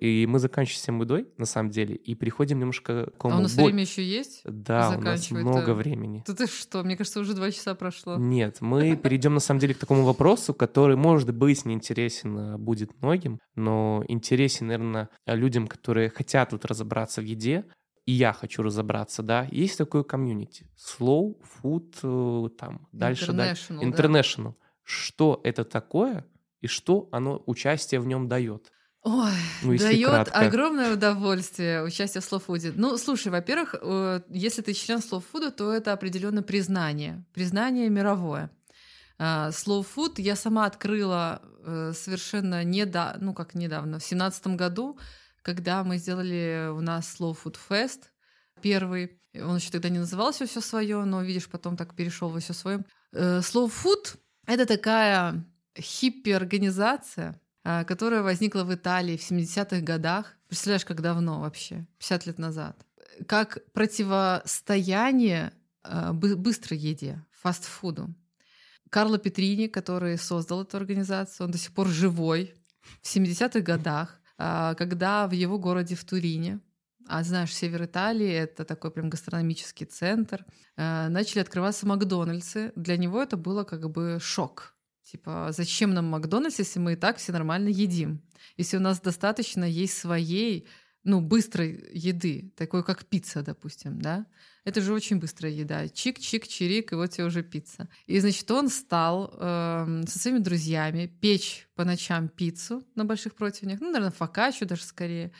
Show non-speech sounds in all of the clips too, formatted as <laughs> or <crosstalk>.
И мы заканчиваем едой, на самом деле, и переходим немножко к А у нас бо- время еще есть? Да, у нас много времени. Да ты что? Мне кажется, уже два часа прошло. Нет, мы <laughs> перейдем на самом деле к такому вопросу, который, может быть, не интересен а, будет многим, но интересен, наверное, людям, которые хотят вот разобраться в еде, и я хочу разобраться, да. Есть такое комьюнити. Slow food, э, там, дальше, дальше. International, да. International. Что это такое и что оно, участие в нем дает? Ой, Ну, дает кратко. огромное удовольствие участие в Slow Food. Ну, слушай, во-первых, э, если ты член Slow Food, то это определенно признание. Признание мировое. А, Slow Food я сама открыла э, совершенно недавно, ну как недавно, в семнадцатом году, когда мы сделали у нас Slow Food Fest первый. Он еще тогда не назывался все свое, но видишь, потом так перешел во все свое. Slow Food это такая хиппи-организация, а, которая возникла в Италии в 70-х годах. Представляешь, как давно вообще? 50 лет назад. Как противостояние а, бы- быстрой еде, фастфуду. Карло Петрини, который создал эту организацию, он до сих пор живой. В 70-х годах, а, когда в его городе в Турине, а знаешь, север Италии это такой прям гастрономический центр, а, начали открываться Макдональдсы. Для него это было как бы шок. Типа, зачем нам Макдональдс, если мы и так все нормально едим? Если у нас достаточно есть своей, ну, быстрой еды, такой как пицца, допустим, да? Это же очень быстрая еда. Чик-чик-чирик, и вот тебе уже пицца. И, значит, он стал эм, со своими друзьями печь по ночам пиццу на больших противнях, ну, наверное, фокаччу даже скорее,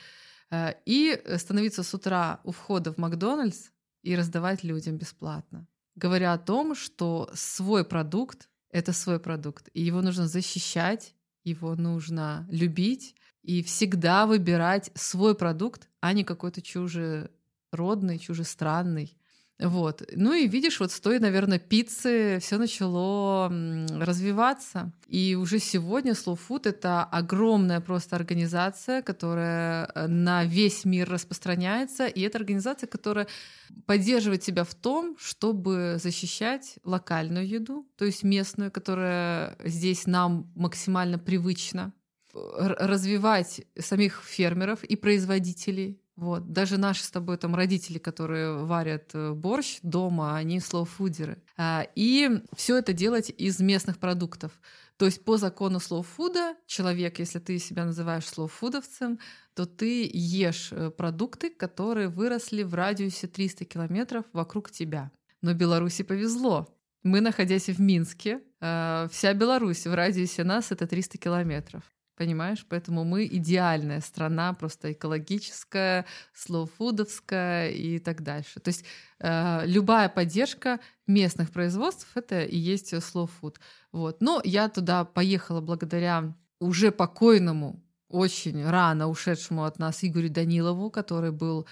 э, и становиться с утра у входа в Макдональдс и раздавать людям бесплатно. Говоря о том, что свой продукт — это свой продукт, и его нужно защищать, его нужно любить и всегда выбирать свой продукт, а не какой-то чужеродный, чужестранный. Вот. Ну и видишь, вот с той, наверное, пиццы все начало развиваться. И уже сегодня Slow Food — это огромная просто организация, которая э, на весь мир распространяется. И это организация, которая поддерживает тебя в том, чтобы защищать локальную еду, то есть местную, которая здесь нам максимально привычна, развивать самих фермеров и производителей. Вот. Даже наши с тобой там родители, которые варят э, борщ дома, они слоуфудеры. А, И все это делать из местных продуктов. То есть по закону слоуфуда человек, если ты себя называешь слоуфудовцем, то ты ешь э, продукты, которые выросли в радиусе 300 километров вокруг тебя. Но Беларуси повезло. Мы, находясь в Минске, э, вся Беларусь в радиусе нас это 300 километров. Понимаешь? Поэтому мы идеальная страна, просто экологическая, слоуфудовская и так дальше. То есть э, любая поддержка местных производств это и есть food. Вот. Но я туда поехала благодаря уже покойному, очень рано ушедшему от нас Игорю Данилову, который был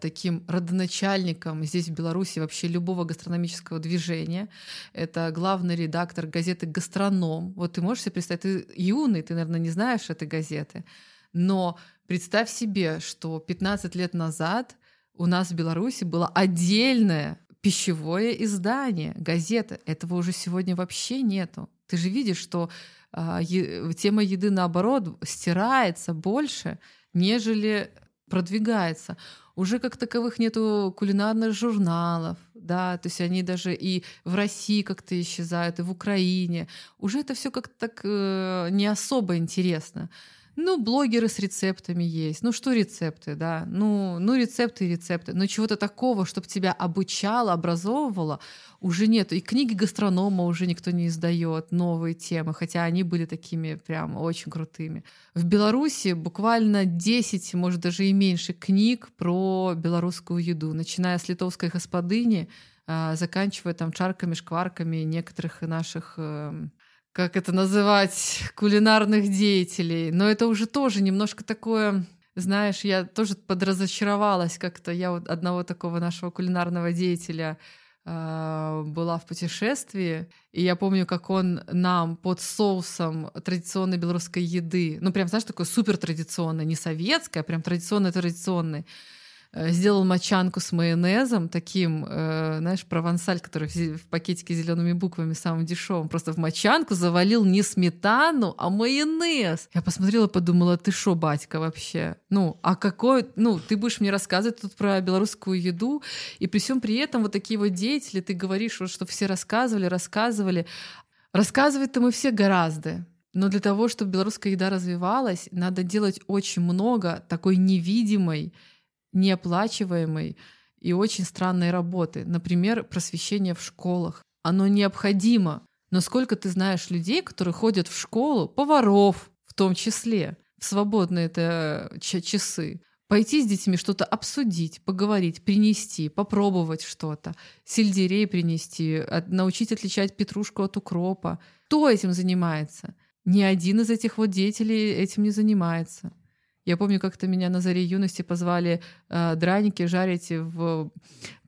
таким родоначальником здесь, в Беларуси, вообще любого гастрономического движения. Это главный редактор газеты «Гастроном». Вот ты можешь себе представить, ты юный, ты, наверное, не знаешь этой газеты, но представь себе, что 15 лет назад у нас в Беларуси было отдельное пищевое издание, газета. Этого уже сегодня вообще нету. Ты же видишь, что а, е- тема еды, наоборот, стирается больше, нежели продвигается. Уже как таковых нету кулинарных журналов, да, то есть они даже и в России как-то исчезают, и в Украине. Уже это все как-то так э, не особо интересно. Ну, блогеры с рецептами есть. Ну, что рецепты, да? Ну, ну рецепты и рецепты. Но чего-то такого, чтобы тебя обучало, образовывало, уже нет. И книги гастронома уже никто не издает, новые темы, хотя они были такими прям очень крутыми. В Беларуси буквально 10, может даже и меньше книг про белорусскую еду, начиная с литовской господыни, а, заканчивая там чарками, шкварками некоторых наших эм, как это называть, кулинарных деятелей. Но это уже тоже немножко такое, знаешь, я тоже подразочаровалась как-то. Я вот одного такого нашего кулинарного деятеля была в путешествии, и я помню, как он нам под соусом традиционной белорусской еды, ну прям, знаешь, такой супер традиционной, не советской, а прям традиционной-традиционной, сделал мочанку с майонезом, таким, э, знаешь, провансаль, который в пакетике зелеными буквами самым дешевым, просто в мочанку завалил не сметану, а майонез. Я посмотрела, подумала, ты шо, батька, вообще? Ну, а какой, ну, ты будешь мне рассказывать тут про белорусскую еду, и при всем при этом вот такие вот деятели, ты говоришь, вот, что все рассказывали, рассказывали. Рассказывать-то мы все гораздо. Но для того, чтобы белорусская еда развивалась, надо делать очень много такой невидимой, неоплачиваемой и очень странной работы. Например, просвещение в школах. Оно необходимо. Но сколько ты знаешь людей, которые ходят в школу, поваров в том числе, в свободные это часы, пойти с детьми что-то обсудить, поговорить, принести, попробовать что-то, сельдерей принести, научить отличать петрушку от укропа. Кто этим занимается? Ни один из этих вот деятелей этим не занимается. Я помню, как-то меня на заре юности позвали э, драники жарить в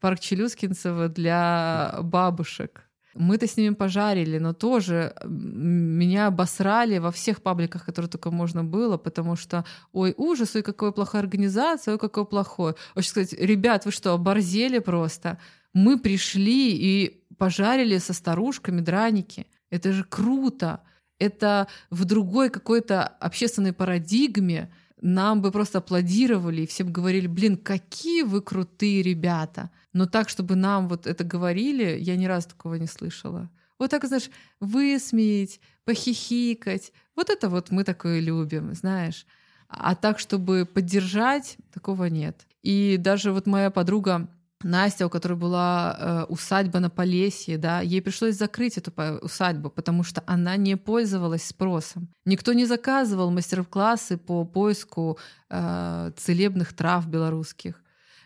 парк Челюскинцева для бабушек. Мы-то с ними пожарили, но тоже меня обосрали во всех пабликах, которые только можно было, потому что, ой, ужас, ой, какая плохая организация, ой, какое плохое. Очень сказать, ребят, вы что, оборзели просто? Мы пришли и пожарили со старушками драники. Это же круто это в другой какой-то общественной парадигме нам бы просто аплодировали и все бы говорили, блин, какие вы крутые ребята. Но так, чтобы нам вот это говорили, я ни разу такого не слышала. Вот так, знаешь, высмеять, похихикать. Вот это вот мы такое любим, знаешь. А так, чтобы поддержать, такого нет. И даже вот моя подруга Настя, у которой была э, усадьба на Полесье, да, ей пришлось закрыть эту усадьбу, потому что она не пользовалась спросом. Никто не заказывал мастер-классы по поиску э, целебных трав белорусских.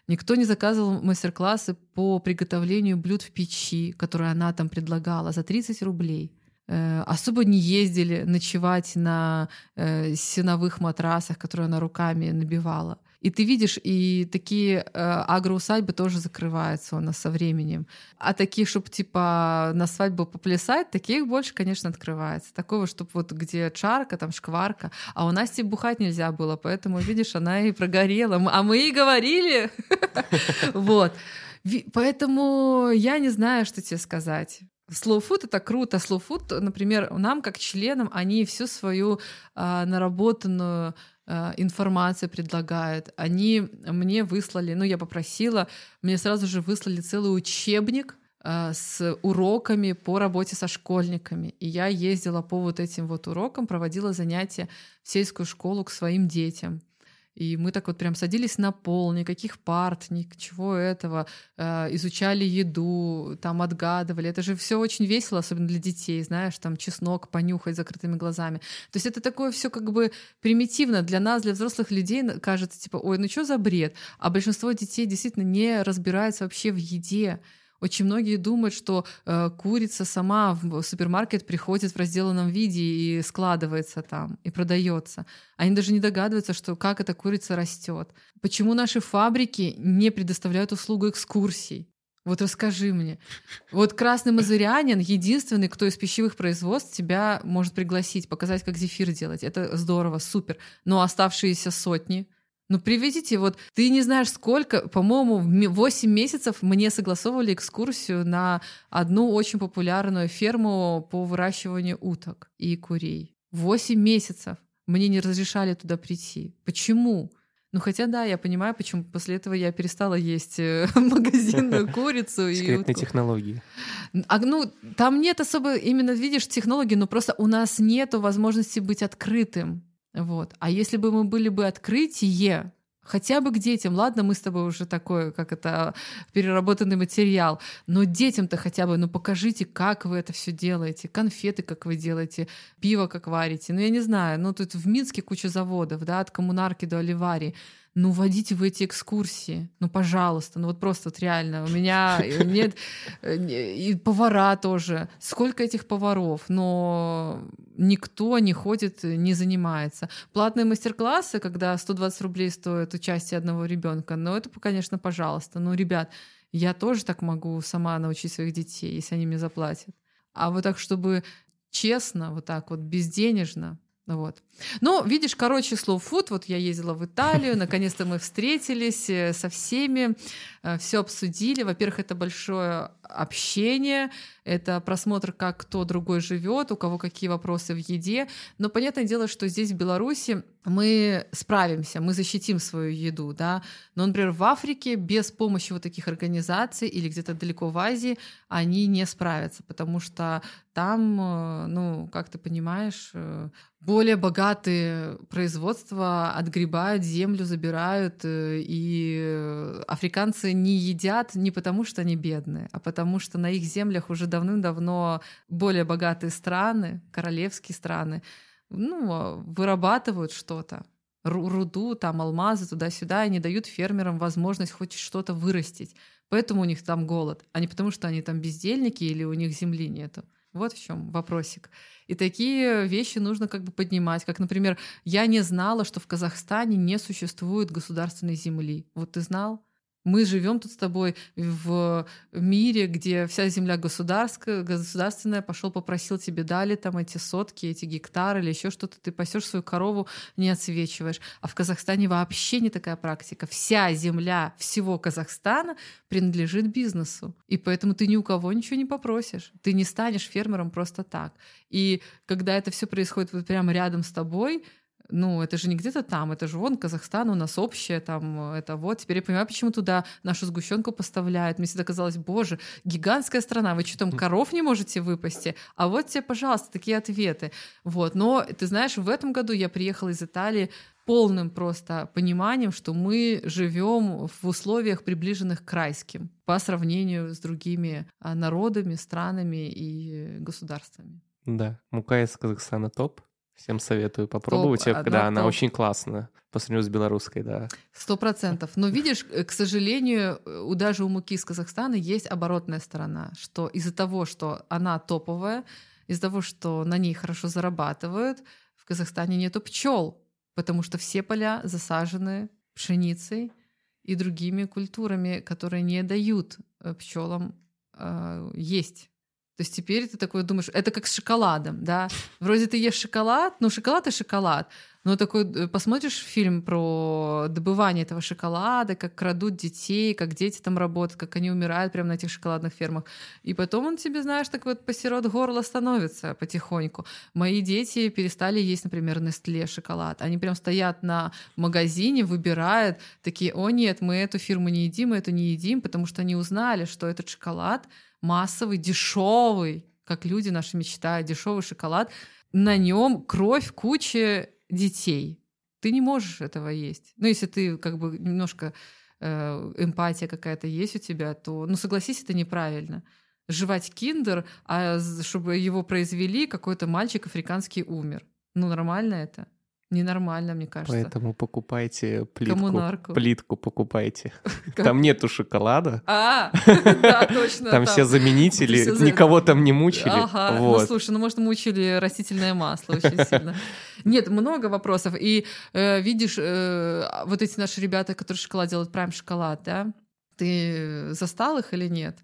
Никто не заказывал мастер-классы по приготовлению блюд в печи, которые она там предлагала за 30 рублей. Э, особо не ездили ночевать на э, сеновых матрасах, которые она руками набивала. И ты видишь, и такие э, агроусадьбы тоже закрываются у нас со временем. А такие, чтобы типа на свадьбу поплясать, таких больше, конечно, открывается. Такого, чтобы вот где чарка, там шкварка. А у Насти бухать нельзя было, поэтому, видишь, она и прогорела. А мы и говорили. <laughs> Вот. Поэтому я не знаю, что тебе сказать. Food это круто. Food, например, нам как членам они всю свою а, наработанную Э, информацию предлагают. Они мне выслали, ну, я попросила, мне сразу же выслали целый учебник э, с уроками по работе со школьниками. И я ездила по вот этим вот урокам, проводила занятия в сельскую школу к своим детям. И мы так вот прям садились на пол, никаких парт, ничего этого, э, изучали еду, там отгадывали. Это же все очень весело, особенно для детей, знаешь, там чеснок понюхать закрытыми глазами. То есть это такое все как бы примитивно для нас, для взрослых людей кажется, типа, ой, ну что за бред? А большинство детей действительно не разбирается вообще в еде. Очень многие думают, что э, курица сама в супермаркет приходит в разделанном виде и складывается там и продается. Они даже не догадываются, что как эта курица растет. Почему наши фабрики не предоставляют услугу экскурсий? Вот расскажи мне. Вот красный мазырянин единственный, кто из пищевых производств тебя может пригласить, показать, как зефир делать. Это здорово, супер. Но оставшиеся сотни — ну, приведите, вот ты не знаешь сколько, по-моему, 8 месяцев мне согласовывали экскурсию на одну очень популярную ферму по выращиванию уток и курей. 8 месяцев мне не разрешали туда прийти. Почему? Ну, хотя да, я понимаю, почему после этого я перестала есть э, <laughs> магазинную <laughs> курицу. и Секретные технологии. А, ну, там нет особо, именно видишь, технологий, но просто у нас нет возможности быть открытым. Вот. А если бы мы были бы открытие, хотя бы к детям, ладно, мы с тобой уже такой, как это, переработанный материал, но детям-то хотя бы, ну покажите, как вы это все делаете, конфеты, как вы делаете, пиво, как варите, ну я не знаю, ну тут в Минске куча заводов, да, от коммунарки до оливарии, ну, водите в эти экскурсии, ну, пожалуйста, ну, вот просто вот реально, у меня нет, э, и повара тоже, сколько этих поваров, но никто не ходит, не занимается. Платные мастер-классы, когда 120 рублей стоит участие одного ребенка, ну, это, конечно, пожалуйста, ну, ребят, я тоже так могу сама научить своих детей, если они мне заплатят. А вот так, чтобы честно, вот так вот безденежно, Вот. Ну, видишь, короче, slow food. Вот я ездила в Италию, наконец-то мы встретились э, со всеми, э, все обсудили. Во-первых, это большое общение, это просмотр, как кто другой живет, у кого какие вопросы в еде. Но понятное дело, что здесь, в Беларуси, мы справимся, мы защитим свою еду, да. Но, например, в Африке без помощи вот таких организаций или где-то далеко в Азии они не справятся, потому что там, э, ну, как ты понимаешь, более богатые производства отгребают землю, забирают, э, и африканцы не едят не потому, что они бедные, а потому что на их землях уже давным-давно более богатые страны, королевские страны, ну, вырабатывают что-то, руду, там алмазы туда-сюда, и не дают фермерам возможность хоть что-то вырастить. Поэтому у них там голод, а не потому, что они там бездельники или у них земли нету. Вот в чем вопросик. И такие вещи нужно как бы поднимать. Как, например, я не знала, что в Казахстане не существует государственной земли. Вот ты знал? Мы живем тут с тобой в мире, где вся земля государственная, государственная, пошел попросил тебе дали там эти сотки, эти гектары или еще что-то, ты пасешь свою корову, не отсвечиваешь. А в Казахстане вообще не такая практика. Вся земля всего Казахстана принадлежит бизнесу. И поэтому ты ни у кого ничего не попросишь. Ты не станешь фермером просто так. И когда это все происходит вот прямо рядом с тобой, ну, это же не где-то там, это же вон Казахстан у нас общее, там, это вот. Теперь я понимаю, почему туда нашу сгущенку поставляют. Мне всегда казалось, боже, гигантская страна, вы что там коров не можете выпасти? А вот тебе, пожалуйста, такие ответы. Вот, но ты знаешь, в этом году я приехала из Италии полным просто пониманием, что мы живем в условиях, приближенных к райским по сравнению с другими а, народами, странами и государствами. Да, мука из Казахстана топ. Всем советую попробовать топ, когда она топ. очень классная по сравнению с белорусской, да. Сто процентов. Но видишь, э, к сожалению, у даже у муки из Казахстана есть оборотная сторона, что из-за того, что она топовая, из-за того, что на ней хорошо зарабатывают, в Казахстане нету пчел, потому что все поля засажены пшеницей и другими культурами, которые не дают э, пчелам э, есть. То есть теперь ты такой думаешь, это как с шоколадом, да? Вроде ты ешь шоколад, ну шоколад и шоколад. Но такой э, посмотришь фильм про добывание этого шоколада, как крадут детей, как дети там работают, как они умирают прямо на этих шоколадных фермах. И потом он тебе, знаешь, так вот посерот горла становится потихоньку. Мои дети перестали есть, например, Нестле шоколад. Они прям стоят на магазине, выбирают, такие, о нет, мы эту фирму не едим, мы эту не едим, потому что они узнали, что этот шоколад — массовый, дешевый, как люди наши мечтают, дешевый шоколад. На нем кровь кучи детей. Ты не можешь этого есть. Ну, если ты как бы немножко э, эмпатия какая-то есть у тебя, то, ну, согласись, это неправильно. Жевать киндер, а чтобы его произвели, какой-то мальчик африканский умер. Ну, нормально это? Ненормально, мне кажется. Поэтому покупайте плитку. Коммунарку. Плитку покупайте. <laughs> Там нету шоколада. А, <laughs> да, точно. Там все заменители, никого там не мучили. Ага, ну слушай, ну может мучили растительное масло очень сильно. Нет, много вопросов. И э, видишь, э, вот эти наши ребята, которые шоколад делают, прям шоколад, да? Ты застал их или нет?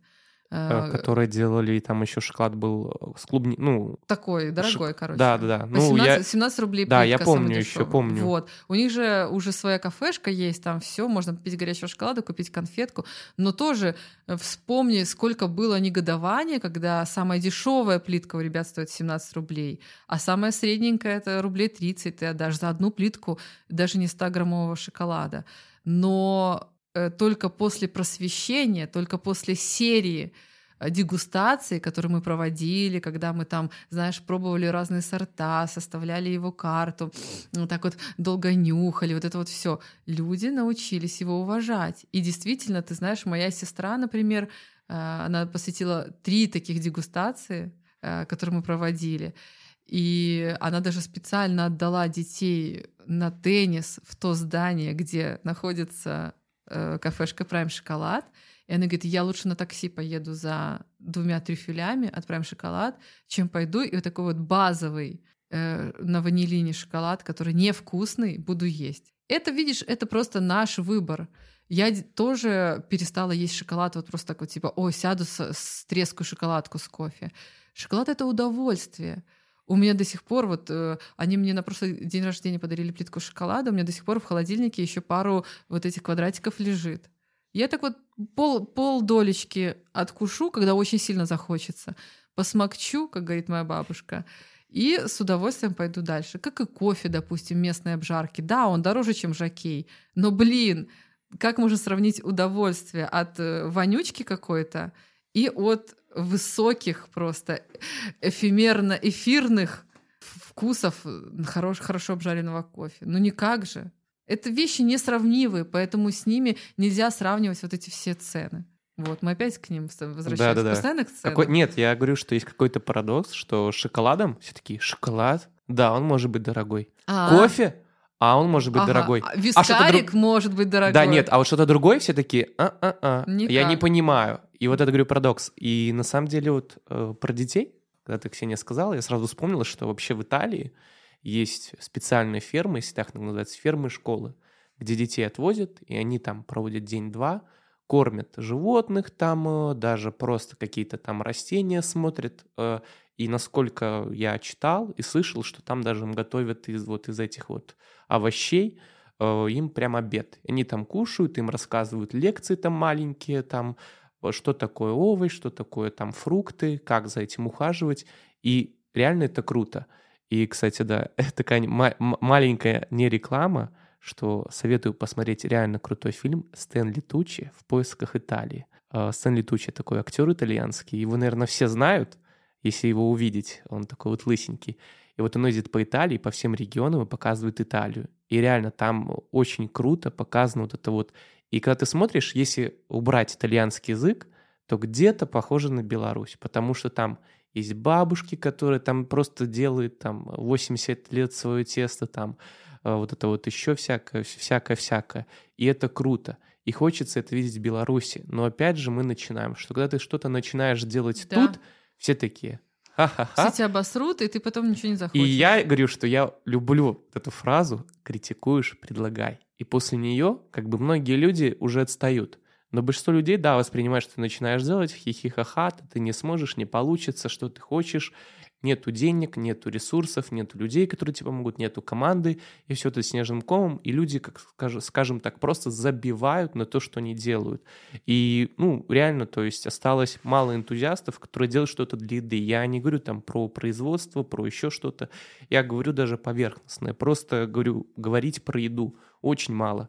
Э, которые делали, там еще шоколад был э, с клубни... ну... Такой дорогой, Шок... короче. Да, да, да. Ну, 17, я... 17 рублей Да, я помню еще, помню. Вот. У них же уже своя кафешка есть, там все, можно купить горячего шоколада, купить конфетку, но тоже э, вспомни, сколько было негодования, когда самая дешевая плитка у ребят стоит 17 рублей, а самая средненькая это рублей 30 ты отдашь за одну плитку даже не 100-граммового шоколада. Но только после просвещения, только после серии э, дегустации, которые мы проводили, когда мы там, знаешь, пробовали разные сорта, составляли его карту, вот так вот долго нюхали, вот это вот все. Люди научились его уважать. И действительно, ты знаешь, моя сестра, например, э, она посвятила три таких дегустации, которые мы проводили. И она даже специально отдала детей на теннис в то здание, где находится э, кафешка Prime Шоколад. И она говорит, я лучше на такси поеду за двумя трюфелями от Prime Шоколад, чем пойду и вот такой вот базовый э, на ванилине шоколад, который невкусный, буду есть. Это, видишь, это просто наш выбор. Я тоже перестала есть шоколад вот просто так вот типа, о, сяду с, с трескую шоколадку с кофе. Шоколад — это удовольствие. У меня до сих пор вот э, они мне на прошлый день рождения подарили плитку шоколада, у меня до сих пор в холодильнике еще пару вот этих квадратиков лежит. Я так вот пол, пол долечки откушу, когда очень сильно захочется, посмокчу, как говорит моя бабушка, и с удовольствием пойду дальше. Как и кофе, допустим, местной обжарки. Да, он дороже, чем жакей, но, блин, как можно сравнить удовольствие от э, вонючки какой-то и от высоких просто эфемерно-эфирных вкусов хорош, хорошо обжаренного кофе. Ну никак же. Это вещи несравнивые, поэтому с ними нельзя сравнивать вот эти все цены. Вот, мы опять к ним возвращаемся. Да, да, да. Постоянно к ценам. Какой... Нет, я говорю, что есть какой-то парадокс, что шоколадом все таки шоколад, да, он может быть дорогой. А-а-а. Кофе, а он может быть ага. дорогой. А вискарик а может быть дорогой. Да, нет, а вот что-то другое все таки а-а-а. Я не понимаю. И вот это, говорю, парадокс. И на самом деле вот э, про детей, когда ты, Ксения, сказала, я сразу вспомнила, что вообще в Италии есть специальные фермы, если так называется, фермы школы, где детей отвозят, и они там проводят день-два, кормят животных там, э, даже просто какие-то там растения смотрят. Э, и насколько я читал и слышал, что там даже им готовят из вот из этих вот овощей, э, им прям обед. Они там кушают, им рассказывают лекции там маленькие, там что такое овощ, что такое там фрукты, как за этим ухаживать. И реально это круто. И, кстати, да, <laughs> такая маленькая не реклама, что советую посмотреть реально крутой фильм Стэнли Тучи «В поисках Италии». А, Стэнли Тучи такой актер итальянский, его, наверное, все знают, если его увидеть, он такой вот лысенький. И вот он ездит по Италии, по всем регионам и показывает Италию. И реально там очень круто показано вот это вот. И когда ты смотришь, если убрать итальянский язык, то где-то похоже на Беларусь, потому что там есть бабушки, которые там просто делают там 80 лет свое тесто, там э, вот это вот еще всякое, всякое-всякое. И это круто. И хочется это видеть в Беларуси. Но опять же мы начинаем, что когда ты что-то начинаешь делать да. тут, все такие, Ха-ха-ха. Все тебя обосрут, и ты потом ничего не захочешь. И я говорю, что я люблю эту фразу «критикуешь, предлагай». И после нее как бы многие люди уже отстают. Но большинство людей, да, воспринимают, что ты начинаешь делать хихихаха, ты не сможешь, не получится, что ты хочешь, нету денег, нету ресурсов, нету людей, которые тебе помогут, нету команды, и все это снежным комом, и люди, как скажем, скажем так, просто забивают на то, что они делают. И, ну, реально, то есть осталось мало энтузиастов, которые делают что-то для еды. Я не говорю там про производство, про еще что-то, я говорю даже поверхностное, просто говорю, говорить про еду очень мало.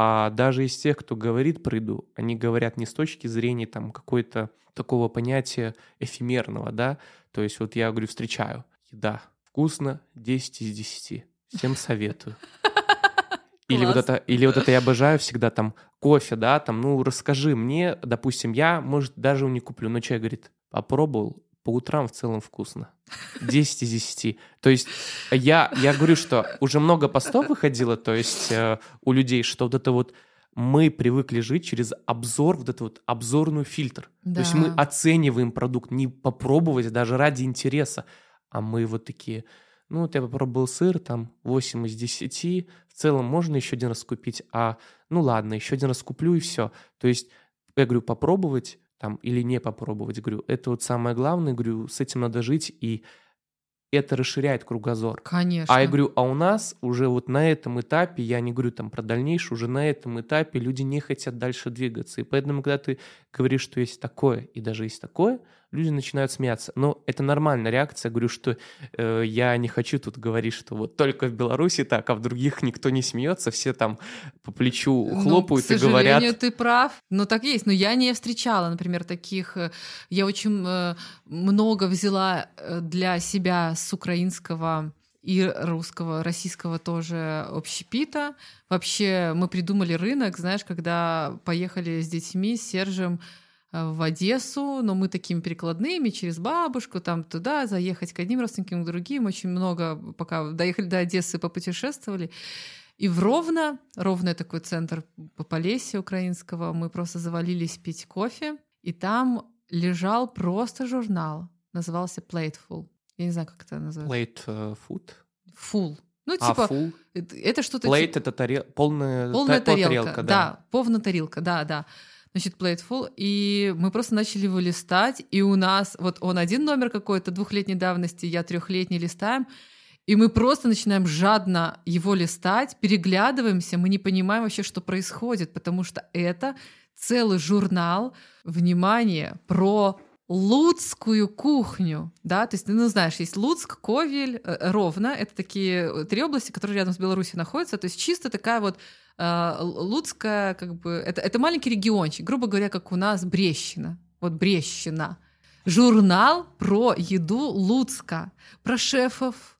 А даже из тех, кто говорит про еду, они говорят не с точки зрения там какой-то такого понятия эфемерного, да, то есть вот я говорю, встречаю, еда, вкусно, 10 из 10, всем советую. <laughs> Или вот, это, или вот это я обожаю всегда там кофе, да, там, ну, расскажи мне, допустим, я, может, даже не куплю, но человек говорит, попробовал, по утрам в целом вкусно. 10 из 10. То есть я, я говорю, что уже много постов выходило, то есть э, у людей, что вот это вот мы привыкли жить через обзор, вот этот вот обзорный фильтр. Да. То есть мы оцениваем продукт, не попробовать даже ради интереса, а мы вот такие, ну вот я попробовал сыр, там 8 из 10, в целом можно еще один раз купить, а ну ладно, еще один раз куплю и все. То есть я говорю, попробовать там или не попробовать, говорю, это вот самое главное, говорю, с этим надо жить, и это расширяет кругозор. Конечно. А я говорю, а у нас уже вот на этом этапе, я не говорю там про дальнейшее, уже на этом этапе люди не хотят дальше двигаться. И поэтому, когда ты говоришь, что есть такое и даже есть такое, люди начинают смеяться. Но это нормальная реакция. Говорю, что э, я не хочу тут говорить, что вот только в Беларуси так, а в других никто не смеется, все там по плечу ну, хлопают ну, и говорят. К ты прав. Ну так есть. Но я не встречала, например, таких. Э, я очень э, много взяла э, для себя с украинского и русского, российского тоже общепита. Вообще мы придумали рынок, знаешь, когда поехали с детьми, с Сержем в Одессу, но мы такими перекладными через бабушку, там туда, заехать к одним родственникам, к другим, очень много, пока доехали до Одессы, попутешествовали. И в Ровно, Ровно такой центр по Полесье украинского, мы просто завалились пить кофе, и там лежал просто журнал, назывался Plateful. Я не знаю, как это называется. Plate uh, food? Full. Ну, а, типа, full? это, что-то... Plate — это тарел... полная, полная та... тарелка, тарелка, да. да. Полная тарелка, да, да. Значит, Plateful, и мы просто начали его листать, и у нас, вот он один номер какой-то двухлетней давности, я трехлетний листаем, и мы просто начинаем жадно его листать, переглядываемся, мы не понимаем вообще, что происходит, потому что это целый журнал, внимание, про луцкую кухню, да, то есть, ну, знаешь, есть Луцк, Ковель, э, Ровно, это такие э, три области, которые рядом с Беларусью находятся, то есть чисто такая вот Луцкая, как бы, это, это маленький региончик, грубо говоря, как у нас Брещина, вот Брещина. Журнал про еду Луцка, про шефов,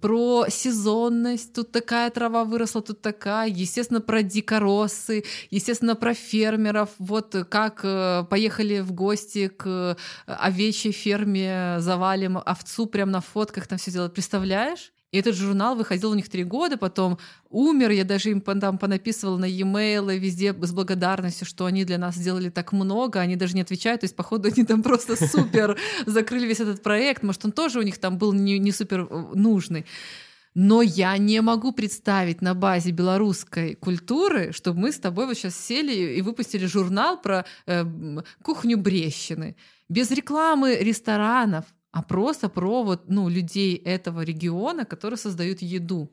про сезонность, тут такая трава выросла, тут такая, естественно, про дикоросы, естественно, про фермеров, вот как э, поехали в гости к овечьей ферме, завалим овцу прямо на фотках, там все делать, представляешь? И этот журнал выходил у них три года, потом умер, я даже им там понаписывала на e-mail везде с благодарностью, что они для нас сделали так много, они даже не отвечают, то есть, походу, они там просто <laughs> супер закрыли весь этот проект, может, он тоже у них там был не, не супер э, нужный. Но я не могу представить на базе белорусской культуры, чтобы мы с тобой вот сейчас сели и выпустили журнал про э, кухню Брещины. Без рекламы ресторанов, а просто про вот, ну, людей этого региона, которые создают еду.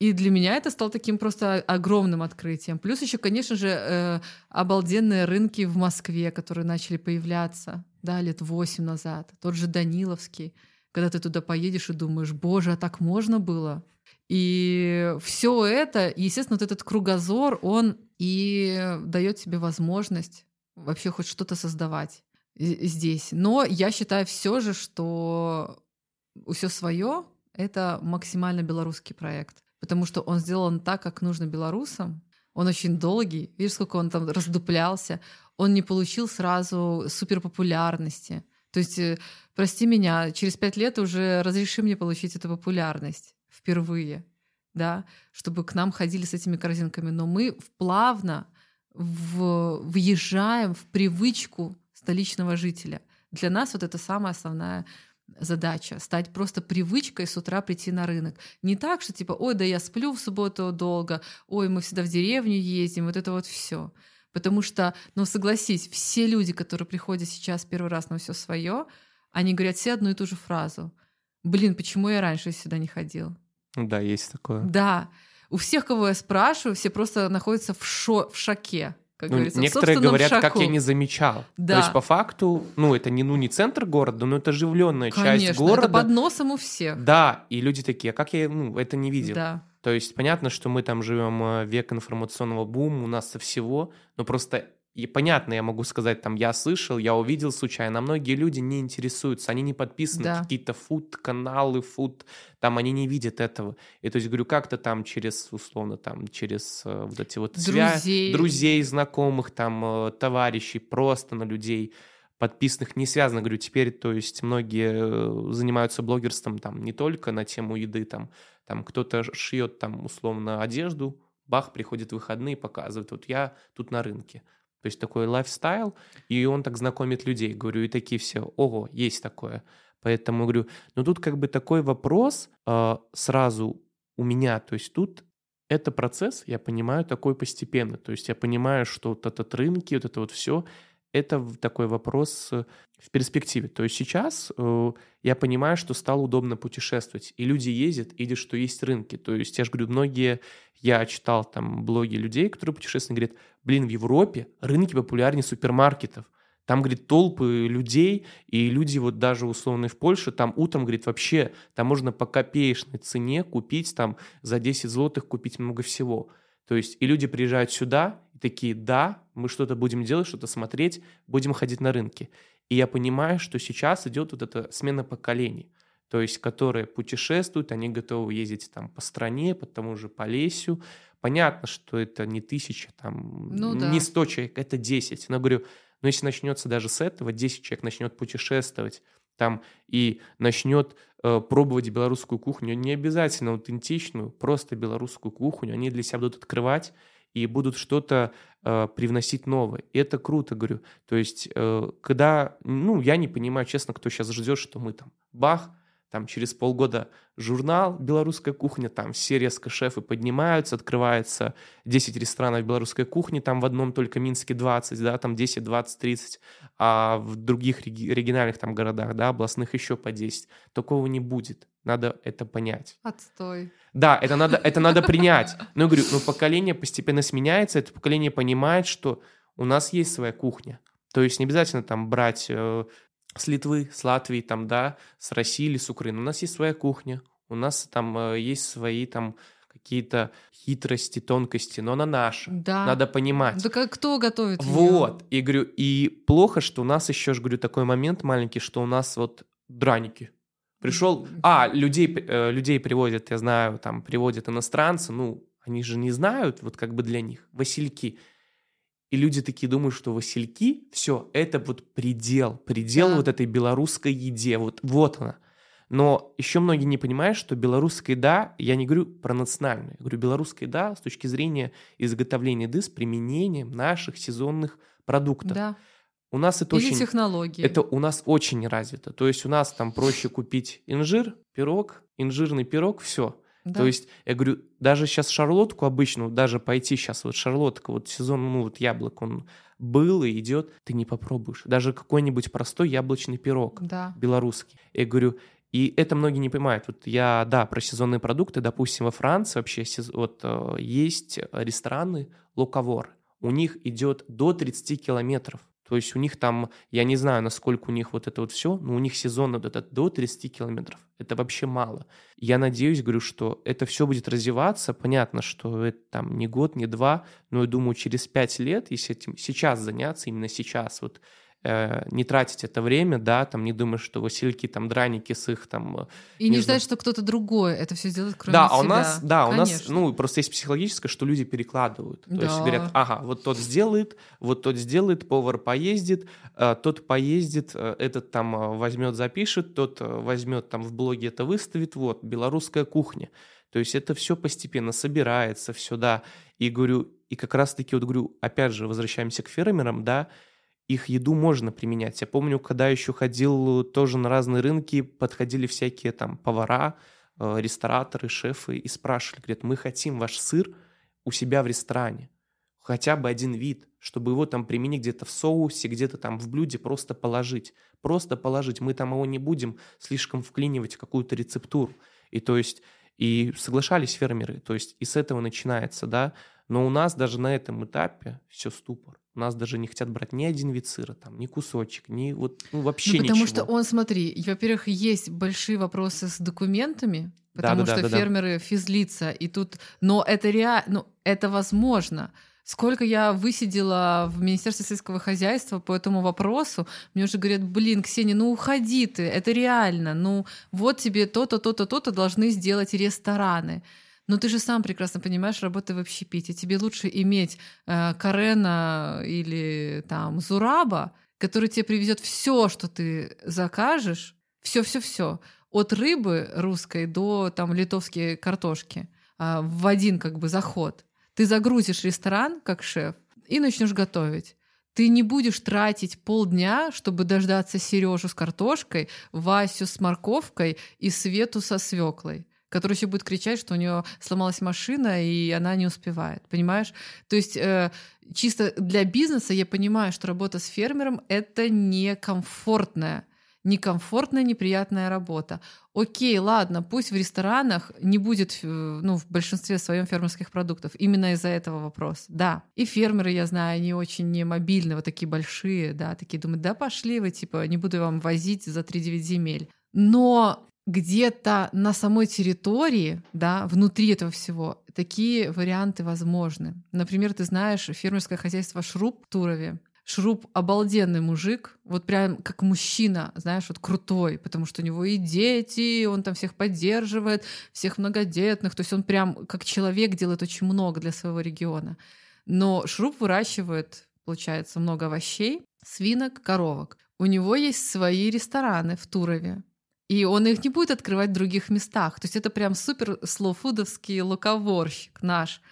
И для меня это стало таким просто огромным открытием. Плюс еще, конечно же, э, обалденные рынки в Москве, которые начали появляться да, лет восемь назад. Тот же Даниловский, когда ты туда поедешь и думаешь, боже, а так можно было? И все это, естественно, вот этот кругозор, он и дает тебе возможность вообще хоть что-то создавать здесь. Но я считаю все же, что все свое это максимально белорусский проект, потому что он сделан так, как нужно белорусам. Он очень долгий, видишь, сколько он там раздуплялся. Он не получил сразу суперпопулярности. То есть, э, прости меня, через пять лет уже разреши мне получить эту популярность впервые, да, чтобы к нам ходили с этими корзинками. Но мы плавно в, въезжаем в привычку столичного жителя. Для нас вот это самая основная задача — стать просто привычкой с утра прийти на рынок. Не так, что типа, ой, да я сплю в субботу долго, ой, мы всегда в деревню ездим, вот это вот все. Потому что, ну согласись, все люди, которые приходят сейчас первый раз на все свое, они говорят все одну и ту же фразу. Блин, почему я раньше сюда не ходил? Да, есть такое. Да. У всех, кого я спрашиваю, все просто находятся в, шо в шоке как ну, говорится. Некоторые говорят, шаку. как я не замечал. Да. То есть по факту, ну это не ну не центр города, но это оживленная Конечно, часть города. это под носом у всех. Да, и люди такие, а как я ну это не видел? Да. То есть понятно, что мы там живем э, век информационного бума, у нас со всего, но просто и понятно, я могу сказать, там, я слышал, я увидел случайно, а многие люди не интересуются, они не подписаны Да. какие-то фуд-каналы, фуд, там, они не видят этого. И то есть, говорю, как-то там через, условно, там, через э, вот эти вот свя- Друзей. друзей, знакомых, там, э, товарищей, просто на людей подписанных не связано, говорю, теперь, то есть, многие э, занимаются блогерством, там, не только на тему еды, там, там, кто-то шьет, там, условно, одежду, бах, приходит выходные, показывает, вот я тут на рынке. То есть такой лайфстайл, и он так знакомит людей. Говорю, и такие все, ого, есть такое. Поэтому говорю, ну тут как бы такой вопрос э, сразу у меня, то есть тут это процесс, я понимаю, такой постепенно. То есть я понимаю, что вот этот рынки, вот это вот все, это такой вопрос э, в перспективе. То есть сейчас э, я понимаю, что стало удобно путешествовать, и люди ездят, или что есть рынки. То есть я же говорю, многие, я читал там блоги людей, которые путешествуют, говорят, блин, в Европе рынки популярнее супермаркетов. Там, говорит, толпы людей, и люди вот даже условно в Польше, там утром, говорит, вообще, там можно по копеечной цене купить, там за 10 злотых купить много всего. То есть и люди приезжают сюда и такие, да, мы что-то будем делать, что-то смотреть, будем ходить на рынки. И я понимаю, что сейчас идет вот эта смена поколений, то есть которые путешествуют, они готовы ездить там по стране, по тому же Полесью. Понятно, что это не тысяча, там, Ну да. не 100 человек, это 10. Но говорю, но если начнется даже с этого, 10 человек начнет путешествовать, там и начнет э, пробовать белорусскую кухню, не обязательно аутентичную, просто белорусскую кухню, они для себя будут открывать и будут что-то э, привносить новое. И это круто, говорю. То есть, э, когда, ну, я не понимаю, честно, кто сейчас ждет, что мы там, бах, там через полгода журнал «Белорусская кухня», там все резко шефы поднимаются, открывается 10 ресторанов белорусской кухни, там в одном только Минске 20, да, там 10, 20, 30, а в других региональных там городах, да, областных еще по 10. Такого не будет. Надо это понять. Отстой. Да, это надо, это надо принять. Но я говорю, ну поколение постепенно сменяется, это поколение понимает, что у нас есть своя кухня. То есть не обязательно там брать э, с Литвы, с Латвии, там, да, с России или с Украины. У нас есть своя кухня, у нас там э, есть свои там какие-то хитрости, тонкости, но она наша. Да. Надо понимать. Да как кто готовит Вот. Её? И говорю, и плохо, что у нас еще, говорю, такой момент маленький, что у нас вот драники. Пришел, а, людей, э, людей приводят, я знаю, там, приводят иностранцы, ну, они же не знают, вот как бы для них, васильки. И люди такие думают, что васильки, все, это вот предел, предел да. вот этой белорусской еде, вот, вот она. Но еще многие не понимают, что белорусская еда, я не говорю про национальную, я говорю белорусская еда с точки зрения изготовления еды с применением наших сезонных продуктов. Да. У нас это Или очень... технологии. Это у нас очень развито. То есть у нас там проще купить инжир, пирог, инжирный пирог, все. Да. То есть, я говорю, даже сейчас шарлотку обычную, даже пойти сейчас, вот шарлотка, вот сезон, ну вот яблок, он был и идет, ты не попробуешь. Даже какой-нибудь простой яблочный пирог да. белорусский. Я говорю, и это многие не понимают. Вот я, да, про сезонные продукты, допустим, во Франции вообще вот э, есть рестораны луковор. У них идет до 30 километров то есть у них там, я не знаю, насколько у них вот это вот все, но у них сезон вот этот до 30 километров. Это вообще мало. Я надеюсь, говорю, что это все будет развиваться. Понятно, что это там не год, не два, но я думаю, через пять лет, если этим сейчас заняться, именно сейчас, вот э, не тратить это время, да, там не думать, что Васильки, там драники с их там... Э, и не, не ждать, что кто-то другой это все сделает, кроме да, себя. А у нас, да, Конечно. у нас, ну, просто есть психологическое, что люди перекладывают. То да. есть говорят, ага, вот тот сделает, вот тот сделает, повар поездит, э, тот поездит, э, этот там возьмет, запишет, тот возьмет там в блоге это выставит, вот, белорусская кухня. То есть это все постепенно собирается, все, да. И говорю, и как раз-таки вот говорю, опять же, возвращаемся к фермерам, да, их еду можно применять. Я помню, когда еще ходил тоже на разные рынки, подходили всякие там повара, э, рестораторы, шефы и спрашивали, говорят, мы хотим ваш сыр у себя в ресторане, хотя бы один вид, чтобы его там применить где-то в соусе, где-то там в блюде, просто положить. Просто положить. Мы там его не будем слишком вклинивать в какую-то рецептуру. И то есть, и соглашались фермеры, то есть и с этого начинается, да, но у нас даже на этом этапе все ступор. Нас даже не хотят брать ни один вид сыра, там, ни кусочек, ни вот ну, вообще ну, потому ничего. что он, смотри, во-первых, есть большие вопросы с документами, потому да, да, что да, фермеры да. физлица, и тут, но это реально, ну, это возможно. Сколько я высидела в Министерстве сельского хозяйства по этому вопросу, мне уже говорят, блин, Ксения, ну уходи ты, это реально, ну вот тебе то-то, то-то, то-то должны сделать рестораны. Но ты же сам прекрасно понимаешь, работая в общепите, тебе лучше иметь э, Карена или там Зураба, который тебе привезет все, что ты закажешь, все-все-все, от рыбы русской до там литовской картошки э, в один как бы заход. Ты загрузишь ресторан как шеф и начнешь готовить. Ты не будешь тратить полдня, чтобы дождаться Сережу с картошкой, Васю с морковкой и Свету со свеклой который еще будет кричать, что у нее сломалась машина, и она не успевает. Понимаешь? То есть э, чисто для бизнеса я понимаю, что работа с фермером это некомфортная некомфортная, неприятная работа. Окей, ладно, пусть в ресторанах не будет, э, ну, в большинстве своем фермерских продуктов. Именно из-за этого вопрос. Да. И фермеры, я знаю, они очень не мобильные, вот такие большие, да, такие думают, да пошли вы, типа, не буду вам возить за 3-9 земель. Но где-то на самой территории, да, внутри этого всего, такие варианты возможны. Например, ты знаешь фермерское хозяйство Шруб в Турове. Шруб обалденный мужик, вот прям как мужчина, знаешь, вот крутой, потому что у него и дети, он там всех поддерживает, всех многодетных, то есть он прям как человек делает очень много для своего региона. Но Шруб выращивает, получается, много овощей, свинок, коровок. У него есть свои рестораны в Турове, и он их не будет открывать в других местах. То есть это прям супер слоуфудовский луковорщик наш.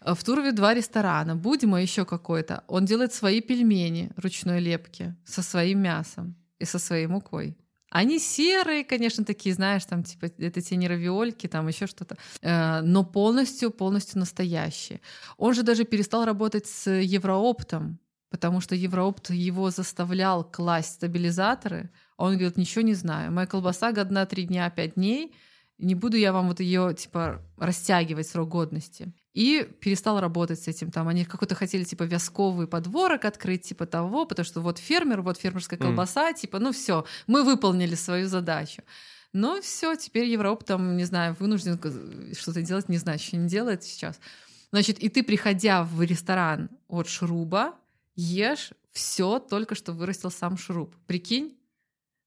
Э, в Турове два ресторана, Будьма еще какой-то. Он делает свои пельмени ручной лепки со своим мясом и со своей мукой. Они серые, конечно, такие, знаешь, там типа это те не равиольки, там еще что-то, э, но полностью, полностью настоящие. Он же даже перестал работать с Еврооптом, потому что Евроопт его заставлял класть стабилизаторы, а он говорит, ничего не знаю. Моя колбаса годна три дня, пять дней, не буду я вам вот ее типа растягивать срок годности. И перестал работать с этим. Там они какой-то хотели типа вязковый подворок открыть, типа того, потому что вот фермер, вот фермерская колбаса, mm. типа, ну все, мы выполнили свою задачу. Но все, теперь Европа там, не знаю, вынужден что-то делать, не знаю, что не делает сейчас. Значит, и ты, приходя в ресторан от шруба, ешь все только что вырастил сам шруб. Прикинь?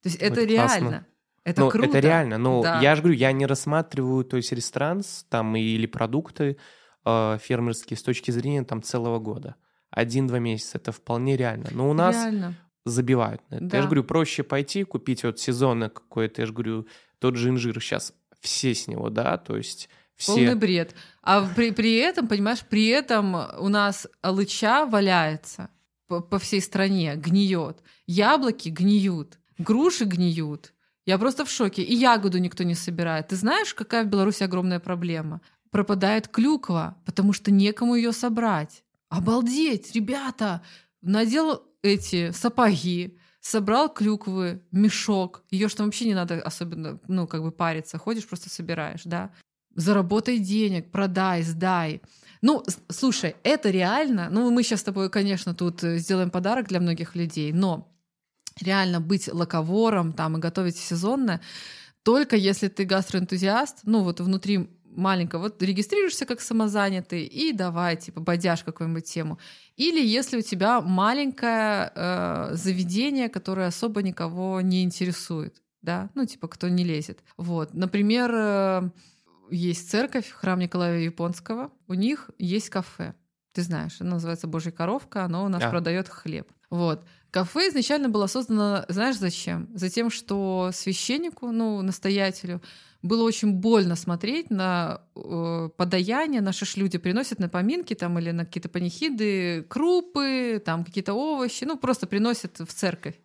То есть это, это реально. Классно. Это ну, круто. Это реально. Но да. я же говорю, я не рассматриваю, то есть ресторан там или продукты э, фермерские с точки зрения там целого года. Один-два месяца это вполне реально. Но у нас реально. забивают на это. Да. Я же говорю, проще пойти купить вот сезонное какое-то, я же говорю, тот же инжир сейчас все с него, да, то есть все... Полный бред. А при, при этом, понимаешь, при этом у нас алыча валяется по, по всей стране, гниет. Яблоки гниют, груши гниют. Я просто в шоке. И ягоду никто не собирает. Ты знаешь, какая в Беларуси огромная проблема? Пропадает клюква, потому что некому ее собрать. Обалдеть, ребята! Надел эти сапоги, собрал клюквы, мешок. Ее что вообще не надо особенно, ну, как бы париться. Ходишь, просто собираешь, да. Заработай денег, продай, сдай. Ну, слушай, это реально. Ну, мы сейчас с тобой, конечно, тут э, сделаем подарок для многих людей, но реально быть лаковором там и готовить сезонное, только если ты гастроэнтузиаст, ну вот внутри маленького, вот регистрируешься как самозанятый и давай, типа, бодяж какую-нибудь тему. Или если у тебя маленькое э, заведение, которое особо никого не интересует, да, ну, типа, кто не лезет. Вот, например, э, есть церковь, храм Николая Японского, у них есть кафе. Ты знаешь, оно называется Божья коровка, оно у нас а. продает хлеб. Вот. Кафе изначально было создано, знаешь, зачем? Затем, что священнику, ну, настоятелю, было очень больно смотреть на э, подаяние. Наши ж люди приносят на поминки там или на какие-то панихиды крупы, там какие-то овощи, ну, просто приносят в церковь.